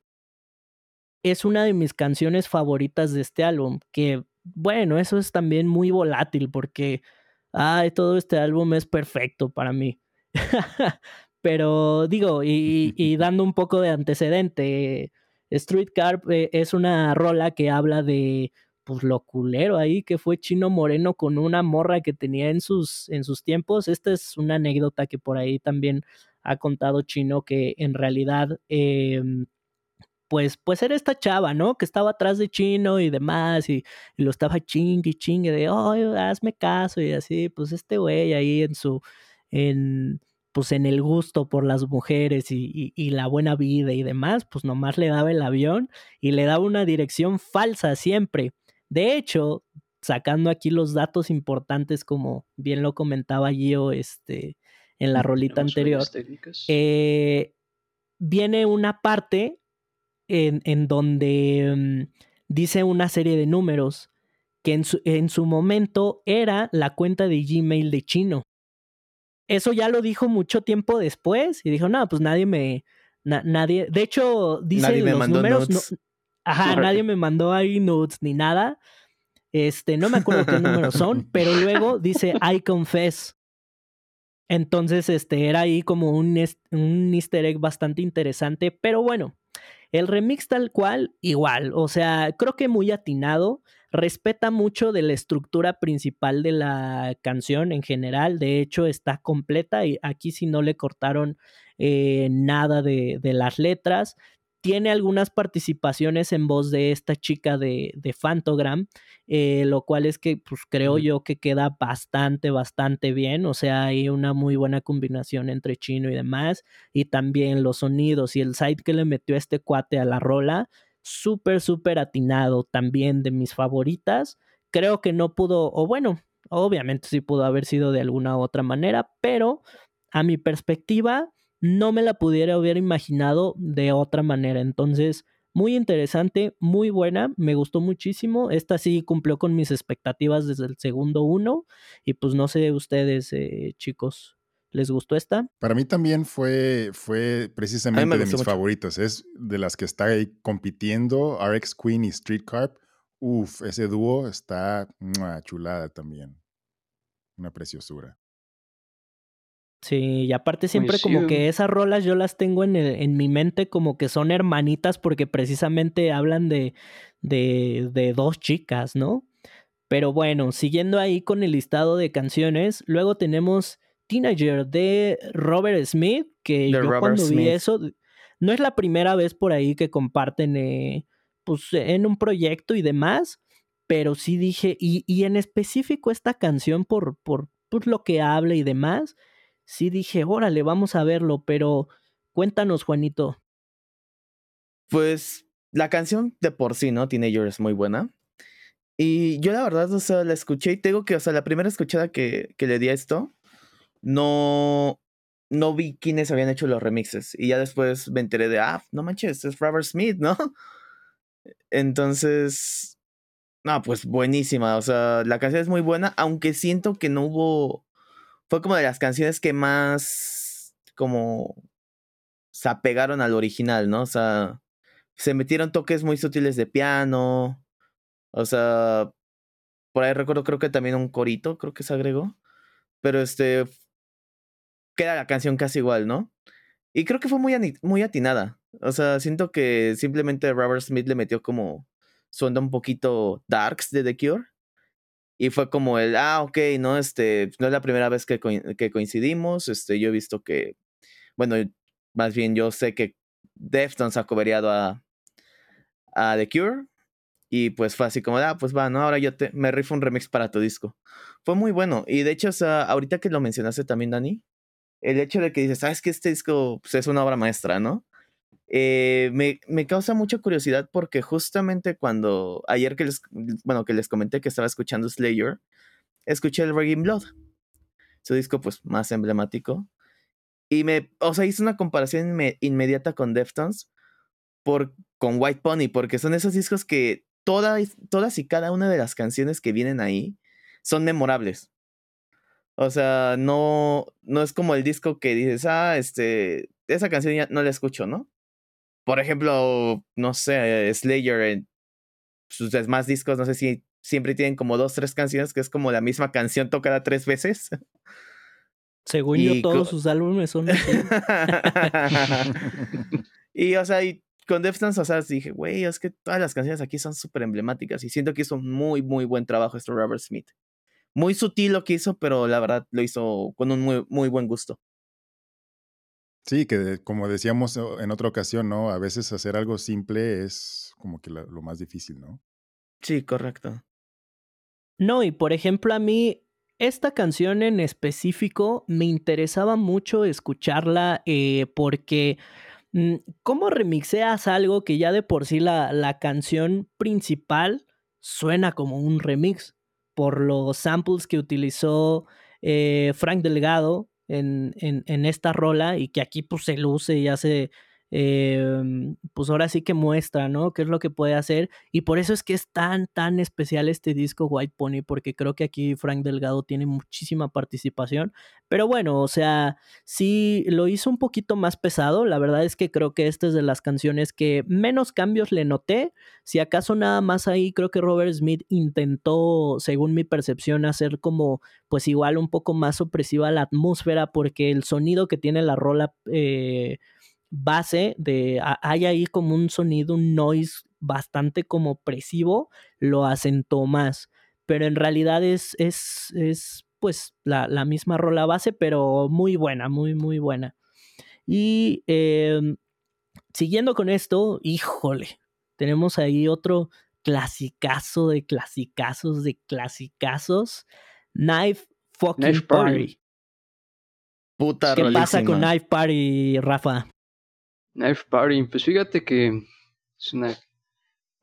es una de mis canciones favoritas de este álbum, que bueno, eso es también muy volátil porque, ay, todo este álbum es perfecto para mí. <laughs> Pero digo, y, y, <laughs> dando un poco de antecedente, Streetcar eh, es una rola que habla de pues lo culero ahí que fue Chino Moreno con una morra que tenía en sus, en sus tiempos. Esta es una anécdota que por ahí también ha contado Chino que en realidad em, pues, pues era esta chava, ¿no? Que estaba atrás de Chino y demás, y, lo estaba chingue chingue de, oh, hazme caso, y así, pues este güey ahí en su, en, pues en el gusto por las mujeres y, y, la buena vida y demás, pues nomás le daba el avión y le daba una dirección falsa siempre. De hecho, sacando aquí los datos importantes, como bien lo comentaba Gio este, en la rolita anterior, eh, viene una parte en, donde mm, dice una serie de números que en su, en su momento era la cuenta de Gmail de Chino. Eso ya lo dijo mucho tiempo después y dijo, no, pues nadie me, nadie, de hecho, dice los números, ajá, nadie me mandó ahí notes ni nada. Este, no me acuerdo qué <laughs> números son, pero luego dice <laughs> I confess. Entonces, este, era ahí como un, un easter egg bastante interesante, pero bueno, el remix tal cual, igual, o sea, creo que muy atinado, respeta mucho de la estructura principal de la canción en general, de hecho está completa y aquí si no le cortaron eh, nada de, de las letras, tiene algunas participaciones en voz de esta chica de, de Fantogram, eh, lo cual es que pues creo yo que queda bastante, bastante bien, o sea, hay una muy buena combinación entre chino y demás, y también los sonidos y el side que le metió este cuate a la rola, súper, súper atinado, también de mis favoritas, creo que no pudo, o bueno, obviamente sí pudo haber sido de alguna otra manera, pero a mi perspectiva, no me la pudiera haber imaginado de otra manera. Entonces, muy interesante, muy buena, me gustó muchísimo. Esta sí cumplió con mis expectativas desde el segundo uno. Y pues no sé ustedes, eh, chicos, ¿les gustó esta? Para mí también fue, fue precisamente de mis favoritos. Es de las que está ahí compitiendo, RX Queen y Street Carp. Uf, ese dúo está una chulada también. Una preciosura. Sí, y aparte siempre como que esas rolas yo las tengo en, en, mi mente como que son hermanitas porque precisamente hablan de, de, de dos chicas, ¿no? Pero bueno, siguiendo ahí con el listado de canciones, luego tenemos Teenager de Robert Smith, que yo cuando vi eso, no es la primera vez por ahí que comparten eh, pues en un proyecto y demás, pero sí dije, y, y en específico esta canción por, por, por lo que habla y demás, sí dije, órale, vamos a verlo, pero cuéntanos, Juanito. Pues la canción de por sí, ¿no? Teenager es muy buena. Y yo la verdad, o sea, la escuché y tengo que, o sea, la primera escuchada que, que le di a esto, no, no vi quiénes habían hecho los remixes. Y ya después me enteré de, ah, no manches, es Robert Smith, ¿no? Entonces, no, pues buenísima. O sea, la canción es muy buena, aunque siento que no hubo fue como de las canciones que más como se apegaron al original, ¿no? O sea, se metieron toques muy sutiles de piano. O sea, por ahí recuerdo creo que también un corito, creo que se agregó. Pero este queda la canción casi igual, ¿no? Y creo que fue muy, muy atinada. O sea, siento que simplemente Robert Smith le metió como su onda un poquito darks de The Cure. Y fue como el, ah, ok, no, este, no es la primera vez que, que coincidimos, este, yo he visto que, bueno, más bien yo sé que Deftones ha coveriado a, a The Cure, y pues fue así como, ah, pues va, ¿no? Ahora yo te, me rifo un remix para tu disco. Fue muy bueno. Y de hecho, o sea, ahorita que lo mencionaste también, Dani, el hecho de que dices, sabes que este disco pues, es una obra maestra, ¿no? Eh, me, me, causa mucha curiosidad porque justamente cuando ayer que les, bueno, que les comenté que estaba escuchando Slayer, escuché el Reggae Blood, su disco pues más emblemático, y me, o sea, hice una comparación inmediata con Deftones por, con White Pony, porque son esos discos que todas, todas y cada una de las canciones que vienen ahí son memorables. O sea, no, no es como el disco que dices, ah, este, esa canción ya no la escucho, ¿no? por ejemplo, no sé, Slayer en sus demás discos, no sé si siempre tienen como dos, tres canciones que es como la misma canción tocada tres veces. Según yo, todos sus álbumes son <laughs> y, o sea, y con Deftones, o sea, dije, güey, es que todas las canciones aquí son súper emblemáticas y siento que hizo un muy, muy buen trabajo este Robert Smith. Muy sutil lo que hizo, pero la verdad lo hizo con un muy, muy buen gusto. Sí, que como decíamos en otra ocasión, ¿no? A veces hacer algo simple es como que lo más difícil, ¿no? Sí, correcto. No, y por ejemplo a mí, esta canción en específico me interesaba mucho escucharla eh, porque mm, ¿cómo remixeas algo que ya de por sí la, la canción principal suena como un remix? Por los samples que utilizó eh, Frank Delgado en, en, en, esta rola y que aquí pues se luce y hace Em, pues ahora sí que muestra, ¿no? ¿Qué es lo que puede hacer? Y por eso es que es tan, tan especial este disco White Pony, porque creo que aquí Frank Delgado tiene muchísima participación. Pero bueno, o sea, sí lo hizo un poquito más pesado. La verdad es que creo que esta es de las canciones que menos cambios le noté. Si acaso nada más ahí, creo que Robert Smith intentó, según mi percepción, hacer como, pues igual un poco más opresiva la atmósfera, porque el sonido que tiene la rola... Eh, base de, hay ahí como un sonido, un noise bastante como opresivo, lo asentó más. Pero en realidad es, es, es pues la, la, misma rola base, pero muy buena, muy, muy buena. Y em, siguiendo con esto, híjole, tenemos ahí otro clasicazo de clasicazos de clasicazos. Knife fucking Party. Puta ¿Qué pasa con Knife Party, Rafa? Knife Party, pues fíjate que es una.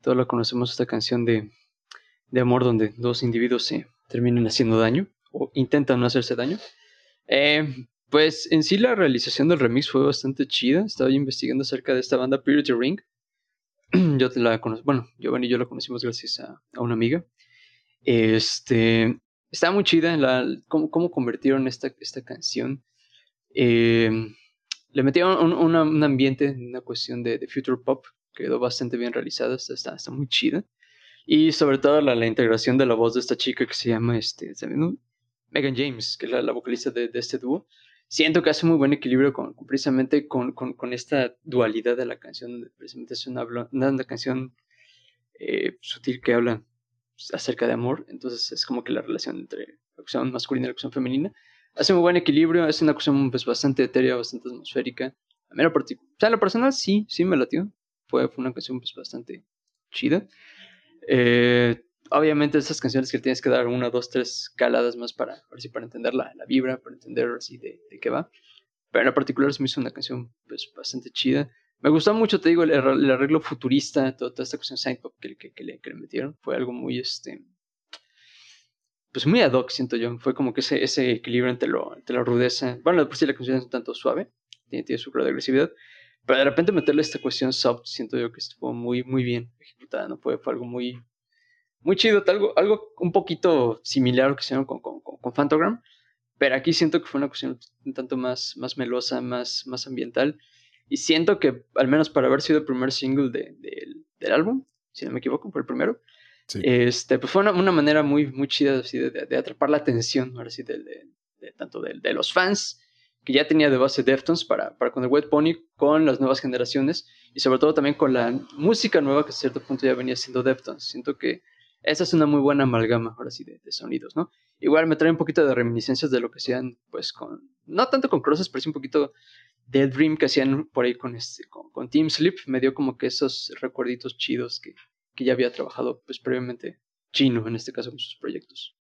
Todos la conocemos, esta canción de, de amor donde dos individuos se terminan haciendo daño o intentan no hacerse daño. Eh, pues en sí la realización del remix fue bastante chida. Estaba investigando acerca de esta banda Purity Ring. <clears throat> yo te la conozco, bueno, Giovanni y yo la conocimos gracias a, a una amiga. Este, está muy chida la, cómo, cómo convirtieron esta, esta canción. Eh, le metieron un, un, ambiente, una cuestión de, de, future pop, quedó bastante bien realizada, está, está, muy chida. Y sobre todo la, integración de la voz de esta chica que se llama este, Megan James, que es la, vocalista de, de, este dúo. Siento que hace muy buen equilibrio con, precisamente con, con, con, esta dualidad de la canción. Precisamente es una, una canción eh, sutil que habla acerca de amor. Entonces es como que la relación entre la cuestión masculina y la cuestión femenina hace muy buen equilibrio, es una cuestión pues, bastante etérea, bastante atmosférica. A mí, o sea, la personal sí, sí me latió. Fue, fue una canción pues, bastante chida. Eh, obviamente esas canciones que tienes que dar una, dos, tres caladas más para, ver si para entender la, la, vibra, para entender así de, de, qué va. Pero en lo particular se me hizo una canción pues bastante chida. Me gustó mucho, te digo, el, el arreglo futurista, toda, toda esta cuestión synth pop que, que, que, le, que, le, metieron. Fue algo muy, este, pues muy ad hoc, siento yo. Fue como que ese, ese equilibrio entre, lo, entre la rudeza. Bueno, por sí la canción es un tanto suave, tiene, tiene su grado de agresividad, pero de repente meterle esta cuestión soft, siento yo que estuvo muy, muy bien ejecutada, ¿no? Fue, fue algo muy, muy chido, algo, algo un poquito similar a lo que hicieron con, con, con, Fantogram, pero aquí siento que fue una cuestión un tanto más, más melosa, más, más ambiental, y siento que, al menos para haber sido el primer single de, de, del álbum, si no me equivoco, fue el primero, este, pues fue una, manera muy, muy chida así, de, atrapar la atención, ahora sí, de, tanto de, los fans, que ya tenía de base Deftones para, para con el Wet Pony, con las nuevas generaciones, y sobre todo también con la música nueva que a cierto punto ya venía siendo Deftones. Siento que esa es una muy buena amalgama, ahora sí, de, sonidos, ¿no? Igual me trae un poquito de reminiscencias de lo que hacían, pues, con, no tanto con Crosses, pero sí un poquito del Dream que hacían por ahí con, este, con, con Team Sleep, me dio como que esos recuerditos chidos que, que ya había trabajado pues previamente chino, en este caso con sus proyectos.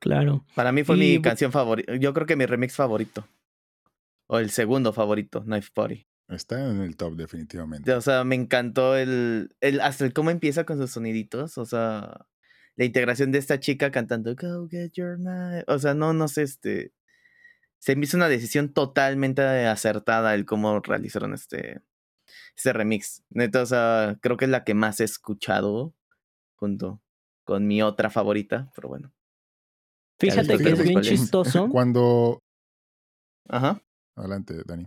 Claro. Para mí fue mi canción favorita. Yo creo que mi remix favorito. O el segundo favorito, Knife Party. Está en el top, definitivamente. O sea, me encantó el, el. Hasta el cómo empieza con sus soniditos. O sea, la integración de esta chica cantando Go get your knife. O sea, no, no sé, este. Se me hizo una decisión totalmente acertada el cómo realizaron este, ese remix. Neta, o sea, creo que es la que más he escuchado junto con mi otra favorita, pero bueno. Fíjate que es bien <laughs> chistoso. Cuando. Ajá. Adelante, Dani.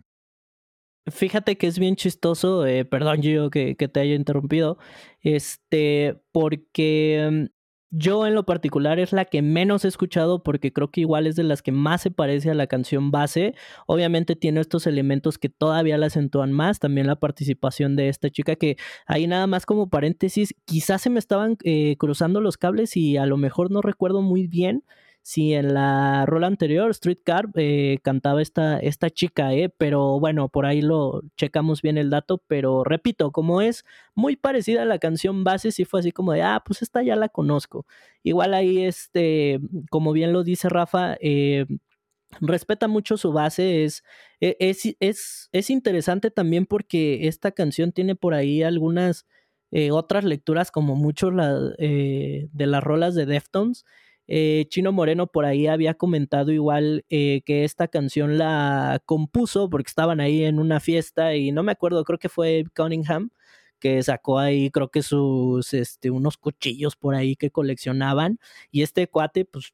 Fíjate que es bien chistoso, eh, perdón yo que, que, te haya interrumpido, este, porque mm, yo en lo particular es la que menos he escuchado porque creo que igual es de las que más se parece a la canción base. Obviamente tiene estos elementos que todavía la acentúan más. También la participación de esta chica que ahí nada más como paréntesis, quizás se me estaban eh, cruzando los cables y a lo mejor no recuerdo muy bien si en la rola anterior, Streetcar, eh, cantaba esta, esta chica, eh, pero bueno, por ahí lo checamos bien el dato, pero repito, como es muy parecida a la canción base, sí fue así como de, ah, pues esta ya la conozco. Igual ahí, este, como bien lo dice Rafa, eh, respeta mucho su base, es, e, es, es, es, interesante también porque esta canción tiene por ahí algunas eh, otras lecturas como muchos de las rolas de Deftones eh, Chino Moreno por ahí había comentado igual eh, que esta canción la compuso porque estaban ahí en una fiesta y no me acuerdo, creo que fue Cunningham que sacó ahí creo que sus este unos cuchillos por ahí que coleccionaban y este cuate pues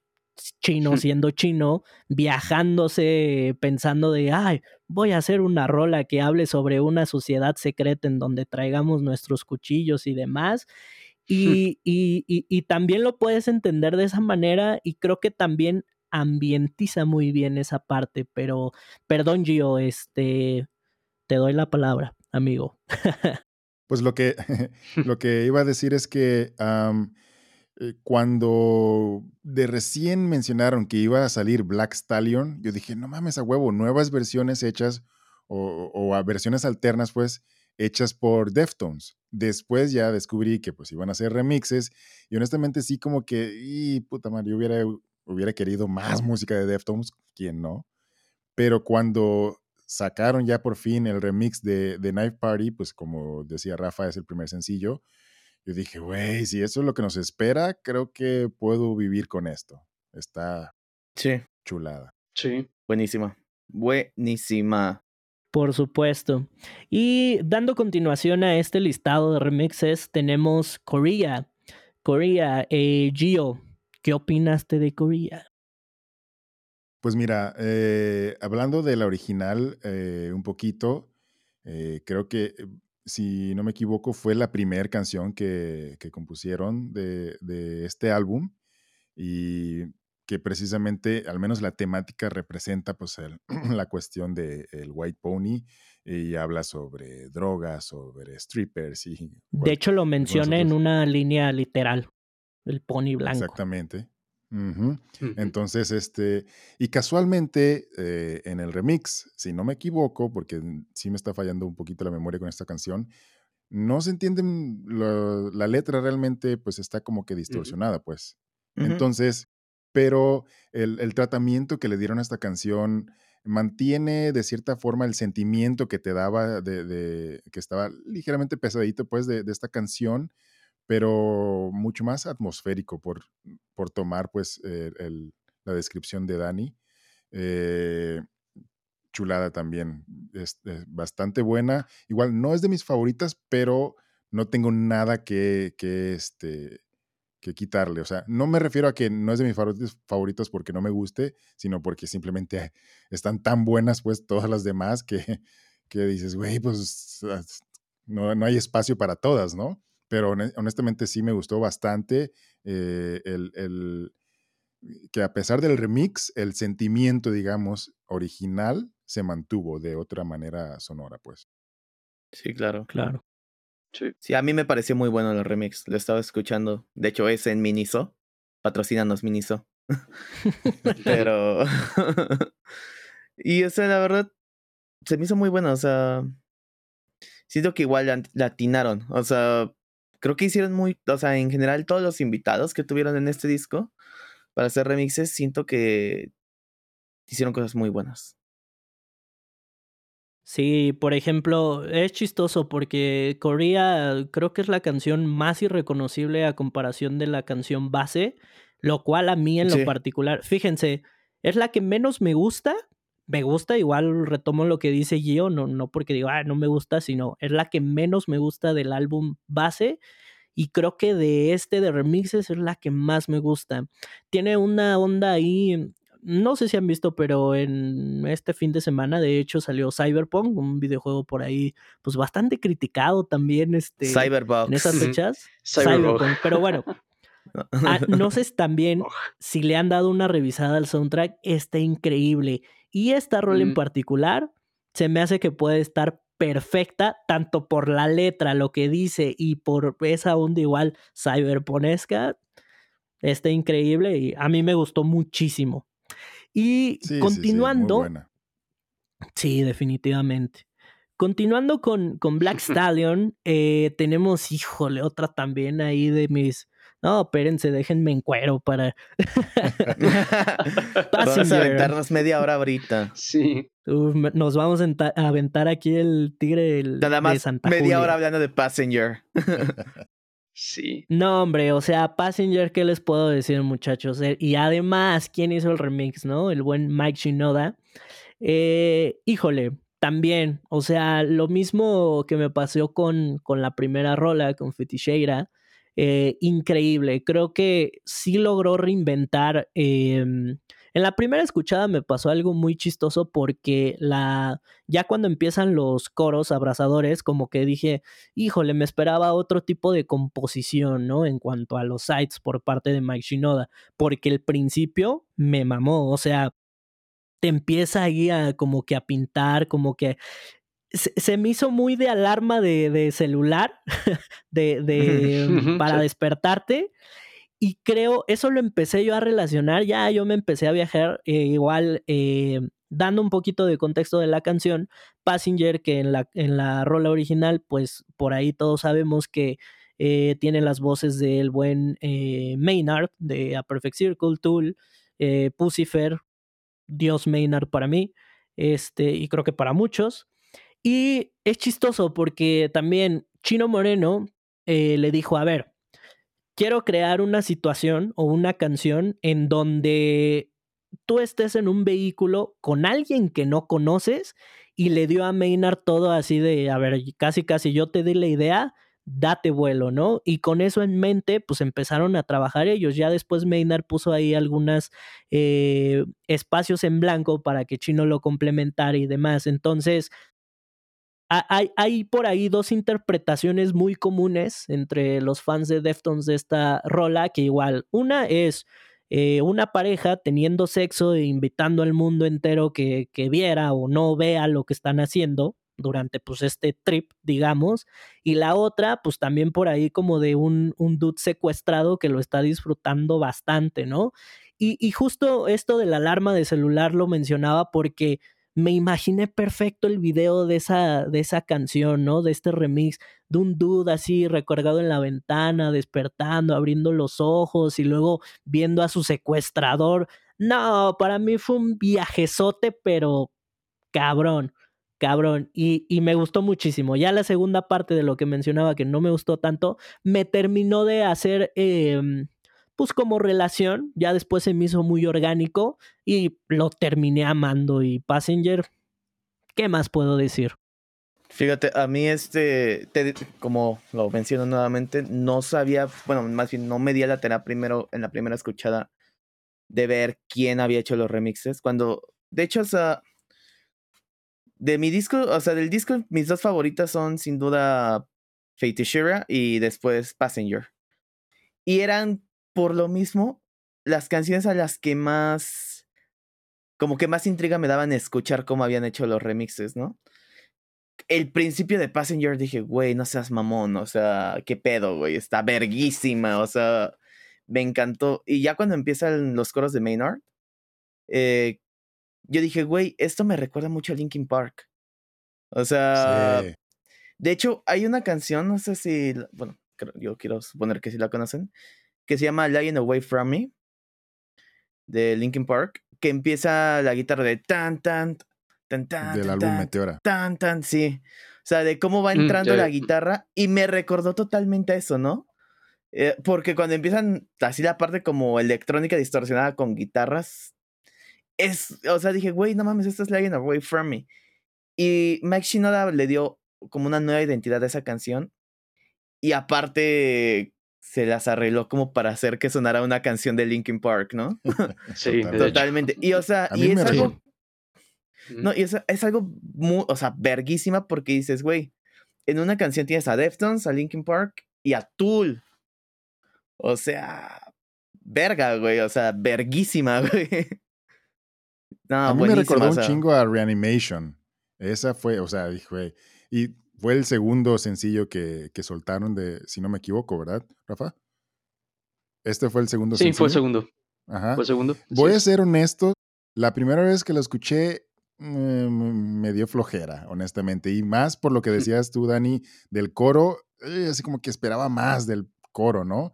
chino siendo chino viajándose pensando de ay voy a hacer una rola que hable sobre una sociedad secreta en donde traigamos nuestros cuchillos y demás y, y, y, también lo puedes entender de esa manera y creo que también ambientiza muy bien esa parte, pero perdón Gio, este, te doy la palabra, amigo. <laughs> pues lo que, <laughs> lo que iba a decir es que eh, cuando de recién mencionaron que iba a salir Black Stallion, yo dije, no mames a huevo, nuevas versiones hechas o, o a versiones alternas, pues, hechas por Deftones. Después ya descubrí que pues iban a hacer remixes y honestamente sí como que, y puta madre, yo hubiera, hubiera querido más música de Deftones, ¿quién no? Pero cuando sacaron ya por fin el remix de, de Knife Party, pues como decía Rafa, es el primer sencillo, yo dije, güey, si eso es lo que nos espera, creo que puedo vivir con esto. Está sí. chulada. Sí. Buenísima. Buenísima. Por supuesto. Y dando continuación a este listado de remixes, tenemos Korea. Korea, eh, Gio, ¿qué opinaste de Korea? Pues mira, eh, hablando de la original eh, un poquito, creo que, si no me equivoco, fue la primera canción que, que compusieron de, de, este álbum. Y que precisamente, al menos la temática representa pues <clears throat> la cuestión del el white pony y habla sobre drogas, sobre strippers y... De hecho lo menciona en una línea literal, el pony blanco. Exactamente. Entonces, este, y casualmente eh, en el remix, si no me equivoco, porque sí me está fallando un poquito la memoria con esta canción, no se entiende la, letra realmente, pues está como que distorsionada, pues. Entonces, pero el, tratamiento que le dieron a esta canción mantiene de cierta forma el sentimiento que te daba de, que estaba ligeramente pesadito pues de, esta canción, pero mucho más atmosférico por, por tomar pues eh, la descripción de Dani. Eh, chulada también, es, bastante buena. Igual no es de mis favoritas, pero no tengo nada que, que este, que quitarle. O sea, no me refiero a que no es de mis favoritos porque no me guste, sino porque simplemente <laughs> están tan buenas, pues, todas las demás que, <laughs> que dices, güey, pues no, no, hay espacio para todas, ¿no? Pero honestamente sí me gustó bastante eh, el, el, que a pesar del remix, el sentimiento, digamos, original se mantuvo de otra manera sonora, pues. Sí, claro. Claro. Sí. a mí me pareció muy bueno el remix. Lo estaba escuchando. De hecho, es en Miniso. Patrocínanos Miniso. <laughs> Pero. <laughs> y eso, la verdad, se me hizo muy bueno. O sea, siento que igual latinaron. O sea, creo que hicieron muy. O sea, en general, todos los invitados que tuvieron en este disco para hacer remixes, siento que hicieron cosas muy buenas. Sí, por ejemplo, es chistoso porque Korea creo que es la canción más irreconocible a comparación de la canción base, lo cual a mí en lo particular, fíjense, es la que menos me gusta. Me gusta, igual retomo lo que dice Gio, no, no porque digo, ah, no me gusta, sino es la que menos me gusta del álbum base. Y creo que de este de remixes es la que más me gusta. Tiene una onda ahí no sé si han visto, pero en este fin de semana, de hecho, salió Cyberpunk, un videojuego por ahí, pues bastante criticado también, este, Cyberpunk. en esas fechas. Cyberpunk. Pero bueno, Ah, no sé también <laughs> si le han dado una revisada al soundtrack, está increíble. Y esta rol en particular se me hace que puede estar perfecta, tanto por la letra, lo que dice, y por esa onda igual cyberponesca. Está increíble y a mí me gustó muchísimo. Y continuando. sí, definitivamente. Continuando con, con Black <laughs> Stallion, eh, tenemos, híjole, otra también ahí de mis. No, espérense, déjenme en cuero para. <laughs> vamos a aventarnos media hora ahorita. Sí. nos vamos a aventar aquí el tigre Nada más media hora hablando de Passenger. <laughs> sí. No, hombre, o sea, Passenger, ¿qué les puedo decir, muchachos? Eh, y además, ¿quién hizo el remix, no? El buen Mike Shinoda. Eh, híjole, también, o sea, lo mismo que me pasó con, con la primera rola, con Fetisheira, eh, increíble. Creo que sí logró reinventar. Em, en la primera escuchada me pasó algo muy chistoso porque la ya cuando empiezan los coros abrazadores, como que dije, híjole, me esperaba otro tipo de composición, ¿no? En cuanto a los sites por parte de Mike Shinoda, porque el principio me mamó, o sea, te empieza ahí a como que a pintar, como que se, me hizo muy de alarma de, celular, <laughs> de, de para despertarte. Y creo, eso lo empecé yo a relacionar, ya yo me empecé a viajar eh, igual, eh, dando un poquito de contexto de la canción, Passenger, que en la, en la rola original, pues por ahí todos sabemos que eh, tiene las voces del buen Maynard de A Perfect Circle, Tool, Pucifer, Dios Maynard para mí, este, y creo que para muchos. Y es chistoso porque también Chino Moreno le dijo, a ver, quiero crear una situación o una canción en donde tú estés en un vehículo con alguien que no conoces y le dio a Maynard todo así de, a ver, casi casi yo te di la idea, date vuelo, ¿no? Y con eso en mente, pues empezaron a trabajar ellos. Ya después Maynard puso ahí algunos eh, espacios en blanco para que Chino lo complementara y demás. Entonces, hay, hay, por ahí dos interpretaciones muy comunes entre los fans de Deftones de esta rola, que igual, una es eh, una pareja teniendo sexo e invitando al mundo entero que, que viera o no vea lo que están haciendo, durante pues este trip, digamos, y la otra pues también por ahí como de un, un dude secuestrado que lo está disfrutando bastante, ¿no? Y, y justo esto de la alarma de celular lo mencionaba porque me imaginé perfecto el video de esa, de esa canción, ¿no? De este remix, de un dude así recargado en la ventana, despertando, abriendo los ojos y luego viendo a su secuestrador. No, para mí fue un viajezote, pero cabrón cabrón. Y, y, me gustó muchísimo. Ya la segunda parte de lo que mencionaba que no me gustó tanto, me terminó de hacer, em, pues como relación. Ya después se me hizo muy orgánico y lo terminé amando. Y Passenger, ¿qué más puedo decir? Fíjate, a mí este, como lo menciono nuevamente, no sabía, bueno, más bien no me di la tarea primero, en la primera escuchada, de ver quién había hecho los remixes. Cuando, de hecho, o sea, de mi disco, o sea, del disco, mis dos favoritas son sin duda Fate Shira y después Passenger. Y eran por lo mismo las canciones a las que más, como que más intriga me daban escuchar cómo habían hecho los remixes, ¿no? El principio de Passenger dije, güey, no seas mamón, o sea, qué pedo, güey, está verguísima, o sea, me encantó. Y ya cuando empiezan los coros de Maynard, eh, yo dije, güey, esto me recuerda mucho a Linkin Park. O sea, de hecho, hay una canción, no sé si, bueno, yo quiero suponer que sí la conocen, que se llama Lying Away From Me, de Linkin Park, que empieza la guitarra de tan, tan, tan, tan. Del álbum Meteora. Tan, tan, sí. O sea, de cómo va mm, entrando la guitarra y me recordó totalmente a eso, ¿no? Eh, porque cuando empiezan así la parte como electrónica distorsionada con guitarras, es, o sea, dije, güey, no mames, esto es Lying Away From Me. Y Mike Shinoda le dio como una nueva identidad a esa canción. Y aparte, se las arregló como para hacer que sonara una canción de Linkin Park, ¿no? <laughs> sí, totalmente. Y o sea, y es algo. No, y es, es algo muy, o sea, verguísima porque dices, güey, en una canción tienes a Deftones, a Linkin Park y a Tool. O sea, verga, güey. O sea, verguísima, <laughs> güey. No, a mí me recordó un chingo a Reanimation. Esa fue, o sea, güey. Y fue el segundo sencillo que, que, soltaron de, si no me equivoco, ¿verdad, Rafa? Este fue el segundo sí, sencillo. Sí, fue el segundo. Ajá. Fue segundo. Voy a ser honesto. La primera vez que lo escuché mm, me dio flojera, honestamente. Y más por lo que <laughs> decías tú, Dani, del coro. Eh, así como que esperaba más del coro, ¿no?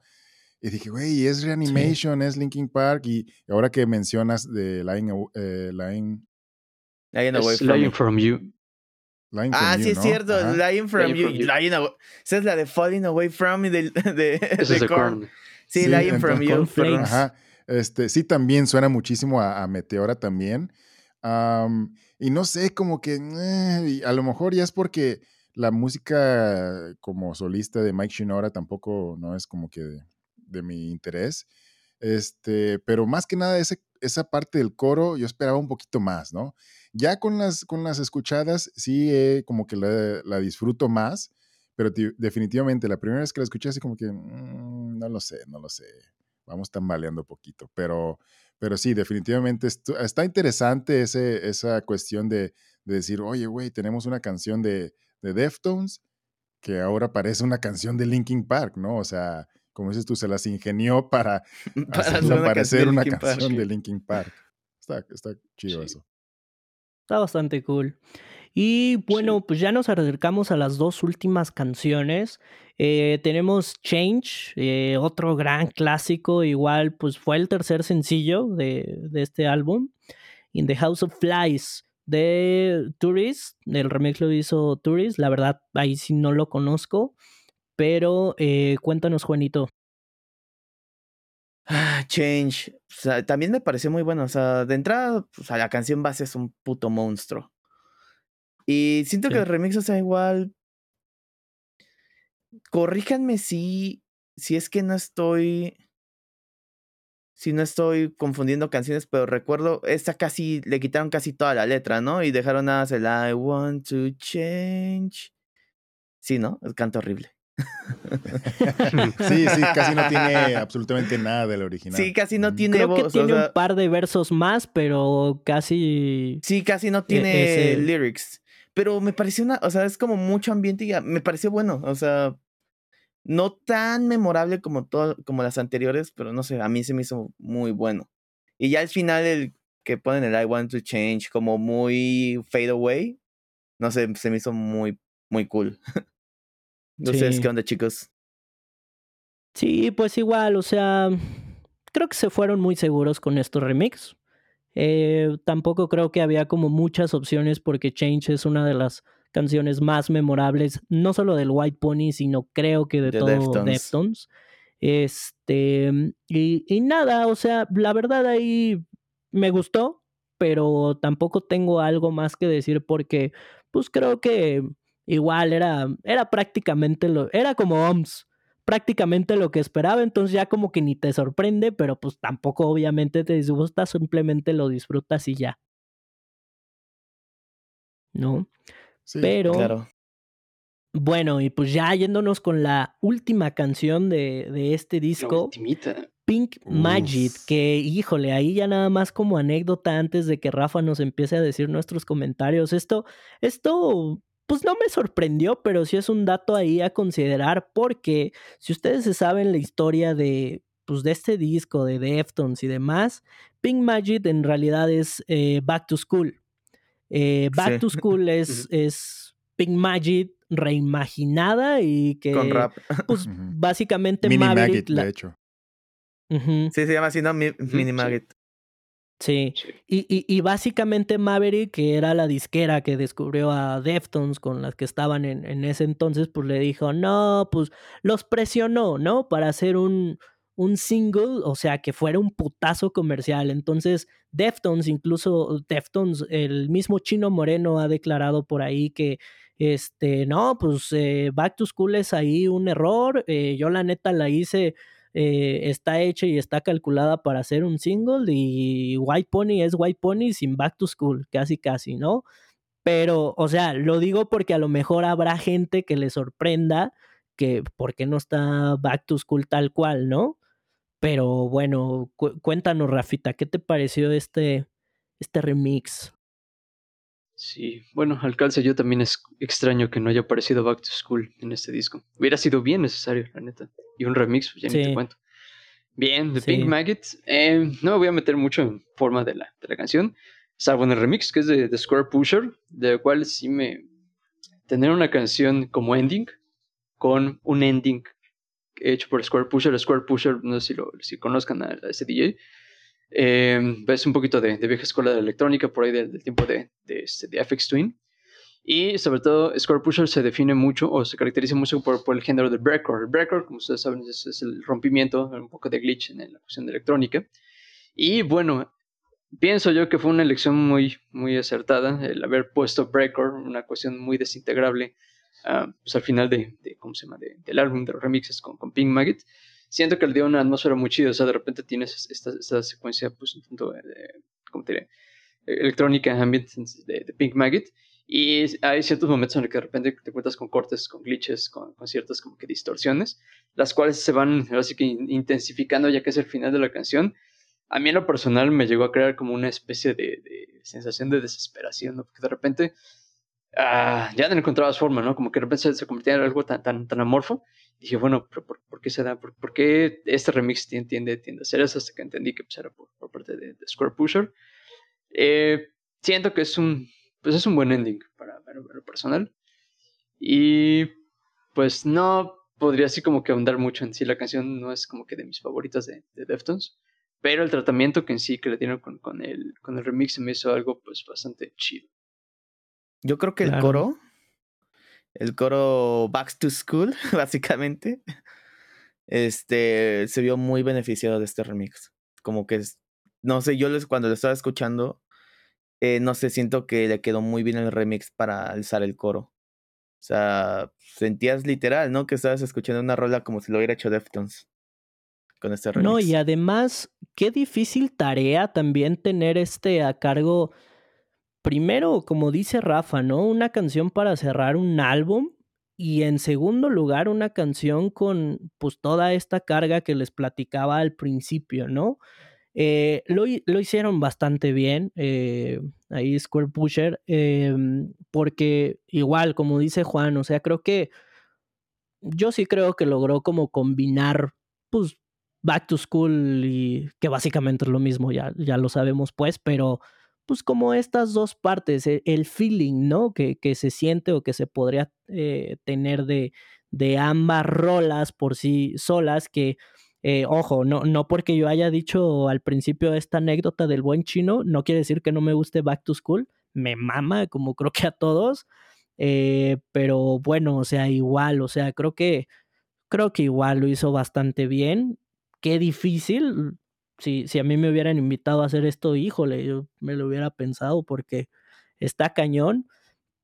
Y dije, güey, es Reanimation, es Linkin Park. Y ahora que mencionas de Lying, eh, Lying, Lying Away from, You. Ah, sí, es cierto. Lying from You. Lying away. Esa es la de Falling Away from y <laughs> de, de, de Korn. Sí, Lying from You. Ajá. Este, sí, también suena muchísimo a, Meteora también. y no sé, como que eh, a lo mejor ya es porque la música como solista de Mike Shinoda tampoco no es como que de mi interés. Este, pero más que nada ese, esa parte del coro yo esperaba un poquito más, ¿no? Ya con las, con las escuchadas sí como que la, disfruto más, pero definitivamente la primera vez que la escuché así como que mm, no lo sé, no lo sé, vamos tambaleando poquito, pero, pero sí, definitivamente está interesante ese, esa cuestión de, decir, oye, güey, tenemos una canción de, de Deftones que ahora parece una canción de Linkin Park, ¿no? O sea, como dices tú, se las ingenió para, <laughs> para parecer una, canción de Linkin Park. Está, está chido eso. Está bastante cool. Y bueno, pues ya nos acercamos a las dos últimas canciones. Eh, tenemos Change, eh, otro gran clásico, igual pues fue el tercer sencillo de, de, este álbum. In the House of Flies de Tourist, el remix lo hizo Tourist, la verdad ahí sí no lo conozco. Pero eh, cuéntanos, Juanito. Ah, Change. O sea, también me pareció muy bueno. O sea, de entrada, o sea, la canción base es un puto monstruo. Y siento que el remix, o sea, igual. Corríjanme si. Si es que no estoy. Si no estoy confundiendo canciones, pero recuerdo, esta casi, le quitaron casi toda la letra, ¿no? Y dejaron nada el I want to change. Sí, ¿no? El canto horrible. <laughs> sí, sí, casi no tiene absolutamente nada del original. Sí, casi no tiene Creo que tiene un par de versos más, pero casi. Sí, casi no e, tiene lyrics. Pero me pareció una. O sea, es como mucho ambiente y me pareció bueno. O sea, no tan memorable como, todo, como las anteriores, pero no sé, a mí se me hizo muy bueno. Y ya al final, el que ponen el I want to change como muy fade away, no sé, se me hizo muy, muy cool. <laughs> No sé, ¿qué onda, chicos? Sí, pues igual, o sea, creo que se fueron muy seguros con estos remix. Eh, tampoco creo que había como muchas opciones porque Change es una de las canciones más memorables, no solo del White Pony, sino creo que de, todo Deftones. Este, y, y nada, o sea, la verdad ahí me gustó, pero tampoco tengo algo más que decir porque, pues creo que igual era, era prácticamente lo, era como OMS, prácticamente lo que esperaba, entonces ya como que ni te sorprende, pero pues tampoco obviamente te disgusta, simplemente lo disfrutas y ya. ¿No? Sí, pero... Claro. Bueno, y pues ya yéndonos con la última canción de, de este disco. Pink Magic, que híjole, ahí ya nada más como anécdota antes de que Rafa nos empiece a decir nuestros comentarios. Esto, esto pues no me sorprendió, pero sí es un dato ahí a considerar porque si ustedes se saben la historia de, pues, de este disco, de Deftones y demás, Pink Magic en realidad es eh, Back to School. Eh, Back to School <laughs> es, es Pink Magic reimaginada y que... Con rap. <laughs> Pues básicamente Mini Maverick... de hecho. Sí, se llama así, ¿no? Mini Maggot. Sí, Y, y, y, básicamente Maverick, que era la disquera que descubrió a Deftones con las que estaban en, en, ese entonces, pues le dijo, no, pues los presionó, ¿no? Para hacer un, un single, o sea, que fuera un putazo comercial. Entonces, Deftones, incluso Deftones, el mismo Chino Moreno ha declarado por ahí que, este, no, pues eh, Back to School es ahí un error, eh, yo la neta la hice eh, está hecha y está calculada para hacer un single y White Pony es White Pony sin Back to School, casi casi, ¿no? Pero, o sea, lo digo porque a lo mejor habrá gente que le sorprenda que por qué no está Back to School tal cual, ¿no? Pero bueno, cuéntanos, Rafita, ¿qué te pareció este, este remix? Sí, bueno, Alcalce, yo también es extraño que no haya aparecido Back to School en este disco. Hubiera sido bien necesario, la neta. Y un remix, pues ya ni te cuento. Bien, The Pink Maggot. Eh, no me voy a meter mucho en forma de la, de la canción. Salvo en el remix, que es de, The Square Pusher, de cual sí me. Tener una canción como ending, con un ending hecho por Square Pusher. Square Pusher, no sé si, lo, si conozcan a, ese DJ. Eh, es un poquito de, vieja escuela de electrónica, por ahí del, tiempo de, de, este, de FX Twin. Y sobre todo, Square Pusher se define mucho o se caracteriza mucho por, por el género del breakcore. El breakcore, como ustedes saben, es, el rompimiento, un poco de glitch en, la cuestión de electrónica. Y bueno, pienso yo que fue una elección muy, muy acertada el haber puesto breakcore, una cuestión muy desintegrable, uh, pues al final de, ¿cómo se llama? del álbum, de los remixes con, con Pink Maggot. Siento que le dio una atmósfera muy chida, o sea, de repente tienes esta, esta secuencia, pues un tanto, de, ¿cómo te diré? Electrónica, ambient de, de Pink Maggot y hay ciertos momentos en los que de repente te encuentras con cortes, con glitches, con, con ciertas como que distorsiones, las cuales se van así que intensificando ya que es el final de la canción. A mí en lo personal me llegó a crear como una especie de, de sensación de desesperación, ¿no? porque de repente ah, ya no encontrabas forma, ¿no? Como que de repente se, convertía en algo tan, tan, tan amorfo. Y dije, bueno, ¿pero por, qué se da? ¿Por, qué este remix tiende, tiende, a ser eso? Hasta que entendí que pues, era por, parte de, Square Pusher. Eh, siento que es un pues es un buen ending para, lo personal. Y pues no podría así como que ahondar mucho en sí. La canción no es como que de mis favoritas de, Deftones. Pero el tratamiento que en sí que le dieron con, con, el, con el remix se me hizo algo pues bastante chido. Yo creo que el coro, el coro Back to School, <laughs> básicamente, este, se vio muy beneficiado de este remix. Como que, no sé, yo les, cuando lo estaba escuchando, eh, no sé, siento que le quedó muy bien el remix para alzar el coro. O sea, sentías literal, ¿no? Que estabas escuchando una rola como si lo hubiera hecho Deftones con este remix. No, y además, qué difícil tarea también tener este a cargo. Primero, como dice Rafa, ¿no? Una canción para cerrar un álbum. Y en segundo lugar, una canción con pues toda esta carga que les platicaba al principio, ¿no? Eh, lo, hicieron bastante bien, eh, ahí Square Pusher, em, porque igual, como dice Juan, o sea, creo que yo sí creo que logró como combinar, pues, Back to School y que básicamente es lo mismo, ya, ya lo sabemos pues, pero pues como estas dos partes, e, el feeling, ¿no? Que, que se siente o que se podría eh, tener de, de ambas rolas por sí solas, que eh, ojo, no, no porque yo haya dicho al principio esta anécdota del buen chino, no quiere decir que no me guste Back to School. Me mama, como creo que a todos. Eh, pero bueno, o sea, igual, o sea, creo que creo que igual lo hizo bastante bien. Qué difícil. Si, si a mí me hubieran invitado a hacer esto, híjole, yo me lo hubiera pensado porque está cañón.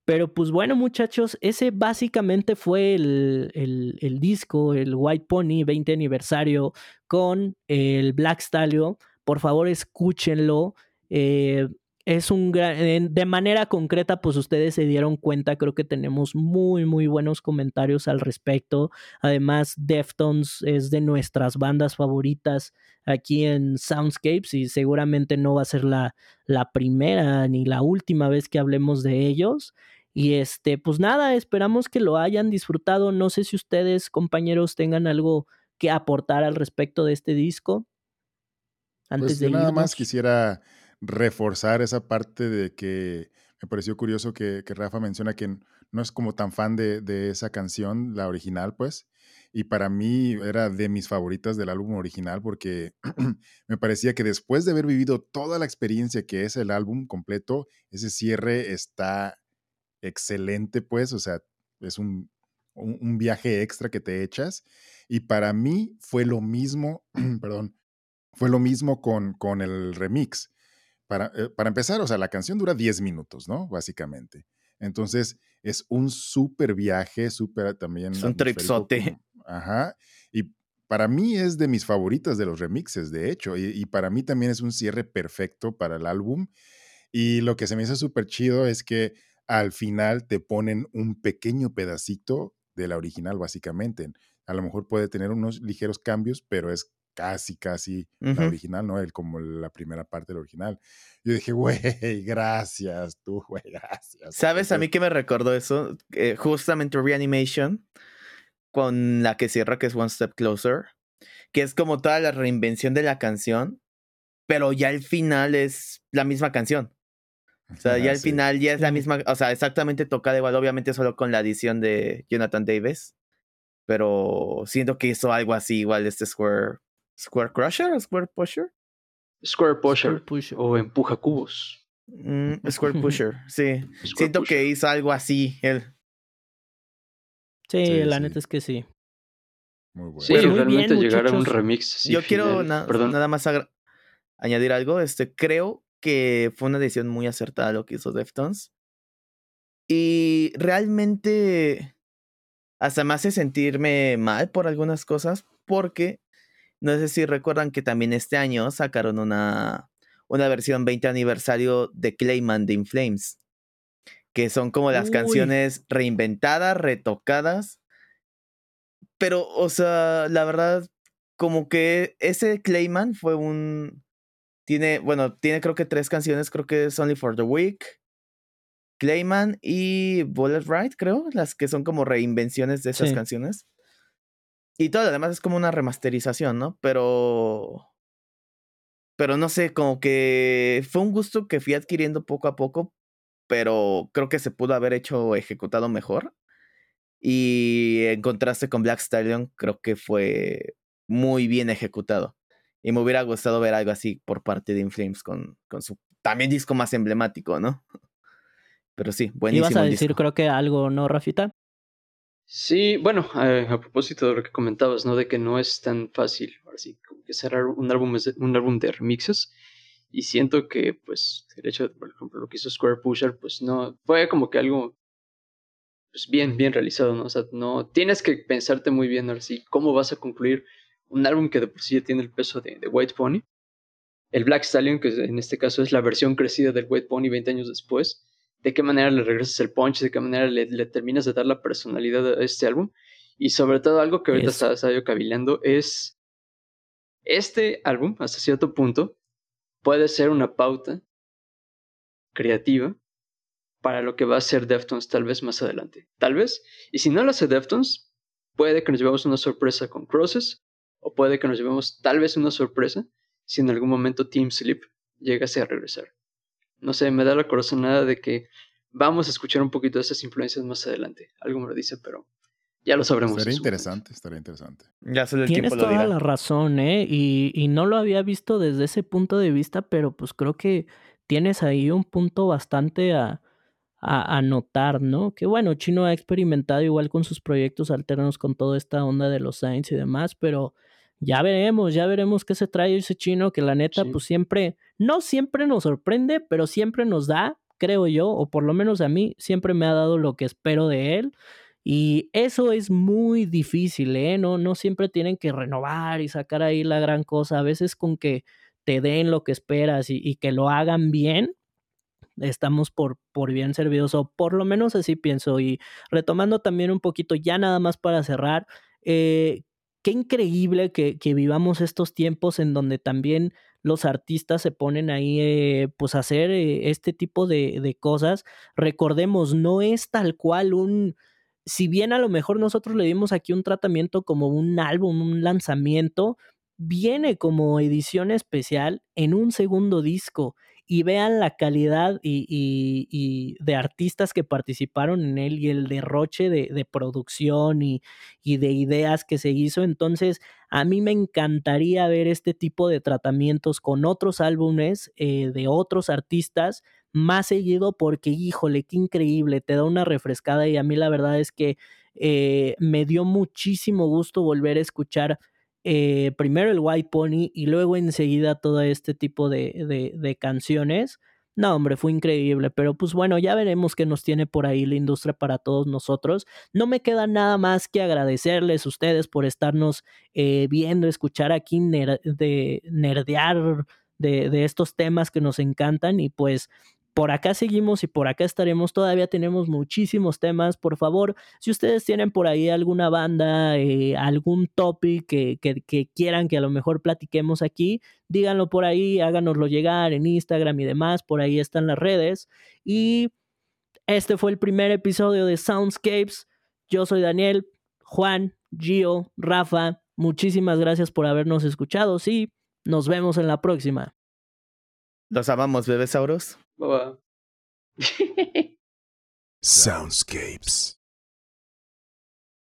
Pero pues bueno, muchachos, ese básicamente fue el, disco, el White Pony 20 aniversario con el Black Stallion. Por favor, escúchenlo. Eh, es un gran, de manera concreta, pues ustedes se dieron cuenta, creo que tenemos muy, muy buenos comentarios al respecto. Además, Deftones es de nuestras bandas favoritas aquí en Soundscapes y seguramente no va a ser la, la primera ni la última vez que hablemos de ellos. Y este, pues nada, esperamos que lo hayan disfrutado. No sé si ustedes, compañeros, tengan algo que aportar al respecto de este disco. Antes pues de nada más quisiera reforzar esa parte de que me pareció curioso que, Rafa menciona que no es como tan fan de, de, esa canción, la original, pues. Y para mí era de mis favoritas del álbum original porque <clears throat> me parecía que después de haber vivido toda la experiencia que es el álbum completo, ese cierre está excelente, pues, o sea, es un, un, viaje extra que te echas. Y para mí fue lo mismo, <clears throat> perdón, fue lo mismo con, con el remix. Para, eh, para empezar, o sea, la canción dura 10 minutos, ¿no? Básicamente. Entonces, es un súper viaje, súper también. Es un tripsote. Ajá. Y para mí es de mis favoritas de los remixes, de hecho. Y, y, para mí también es un cierre perfecto para el álbum. Y lo que se me hizo súper chido es que al final te ponen un pequeño pedacito de la original, básicamente. A lo mejor puede tener unos ligeros cambios, pero es casi, casi la original, ¿no? El, como la primera parte de la original. Yo dije, güey, <laughs> gracias, tú, güey, <laughs> gracias. ¿Sabes a mí que me recordó eso? Eh, justamente Reanimation, con la que cierra, que es One Step Closer, que es como toda la reinvención de la canción, pero ya el final es la misma canción. O sea, ya al final ya es la misma, o sea, exactamente tocada igual, obviamente solo con la adición de Jonathan Davis, pero siento que hizo algo así igual este Square Square Crusher o Square Pusher? Square Pusher, o Empuja Cubos. Mm, <laughs> Square Pusher, sí. Siento que hizo algo así él. Sí, la neta es que sí. Muy bueno. Sí, realmente llegar a un remix. Yo quiero nada más añadir algo. Este, creo que fue una decisión muy acertada lo que hizo Deftones. Y realmente hasta me hace sentirme mal por algunas cosas porque no sé si recuerdan que también este año sacaron una, una versión 20 aniversario de Clayman de Inflames. Que son como las canciones reinventadas, retocadas. Pero, o sea, la verdad, como que ese Clayman fue un. Tiene, bueno, tiene creo que tres canciones, creo que es Only for the Week, Clayman y Bullet Ride, creo, las que son como reinvenciones de esas canciones. Y todo lo demás es como una remasterización, ¿no? Pero. Pero no sé, como que fue un gusto que fui adquiriendo poco a poco, pero creo que se pudo haber hecho ejecutado mejor. Y en contraste con Black Stallion, creo que fue muy bien ejecutado. Y me hubiera gustado ver algo así por parte de Inflames con, con su también disco más emblemático, ¿no? <laughs> Pero sí, buenísimo. Ibas a decir, creo que algo, ¿no, Rafita? Sí, bueno, a propósito de lo que comentabas, ¿no? De que no es tan fácil, así como que cerrar un álbum, un álbum de remixes. Y siento que, pues, el hecho de, por ejemplo, lo que hizo Square Pusher, pues no, fue como que algo, pues bien, bien realizado, ¿no? O sea, no, tienes que pensarte muy bien, ahora sí, cómo vas a concluir un álbum que de por sí ya tiene el peso de, de White Pony. El Black Stallion, que en este caso es la versión crecida del White Pony 20 años después de qué manera le regresas el punch, de qué manera le, terminas de dar la personalidad a este álbum. Y sobre todo algo que ahorita está, yo cavilando es este álbum, hasta cierto punto, puede ser una pauta creativa para lo que va a ser Deftones tal vez más adelante. Tal vez. Y si no lo hace Deftones, puede que nos llevemos una sorpresa con Crosses, o puede que nos llevemos tal vez una sorpresa si en algún momento Team Sleep llegase a regresar no sé, me da la corazonada de que vamos a escuchar un poquito de esas influencias más adelante. Algo me lo dice, pero ya lo sabremos. Estaría interesante, estaría interesante. Ya el Tienes toda la razón, ¿eh? Y, y, no lo había visto desde ese punto de vista, pero pues creo que tienes ahí un punto bastante a, a, notar, ¿no? Que bueno, Chino ha experimentado igual con sus proyectos alternos con toda esta onda de los Saints y demás, pero ya veremos, ya veremos qué se trae ese chino que la neta, pues siempre, no siempre nos sorprende, pero siempre nos da, creo yo, o por lo menos a mí, siempre me ha dado lo que espero de él. Y eso es muy difícil, ¿eh? No, no siempre tienen que renovar y sacar ahí la gran cosa. A veces con que te den lo que esperas y, que lo hagan bien, estamos por, por bien servidos, o por lo menos así pienso. Y retomando también un poquito, ya nada más para cerrar, eh, qué increíble que, vivamos estos tiempos en donde también los artistas se ponen ahí eh, pues a hacer eh, este tipo de, de, cosas. Recordemos, no es tal cual un, si bien a lo mejor nosotros le dimos aquí un tratamiento como un álbum, un lanzamiento, viene como edición especial en un segundo disco y vean la calidad y, de artistas que participaron en él y el derroche de, producción y, de ideas que se hizo. Entonces, a mí me encantaría ver este tipo de tratamientos con otros álbumes eh, de otros artistas más seguido porque, híjole, qué increíble, te da una refrescada y a mí la verdad es que eh, me dio muchísimo gusto volver a escuchar eh, primero el White Pony y luego enseguida todo este tipo de, de, canciones. No, hombre, fue increíble, pero pues bueno, ya veremos qué nos tiene por ahí la industria para todos nosotros. No me queda nada más que agradecerles a ustedes por estarnos eh, viendo, escuchar aquí de nerdear de, de, estos temas que nos encantan y pues por acá seguimos y por acá estaremos. Todavía tenemos muchísimos temas. Por favor, si ustedes tienen por ahí alguna banda, eh, algún topic que, quieran que a lo mejor platiquemos aquí, díganlo por ahí, háganoslo llegar en Instagram y demás. Por ahí están las redes. Y este fue el primer episodio de Soundscapes. Yo soy Daniel, Juan, Gio, Rafa. Muchísimas gracias por habernos escuchado. Sí, nos vemos en la próxima. Los amamos, bebesauros. Bye bye. <laughs> Soundscapes.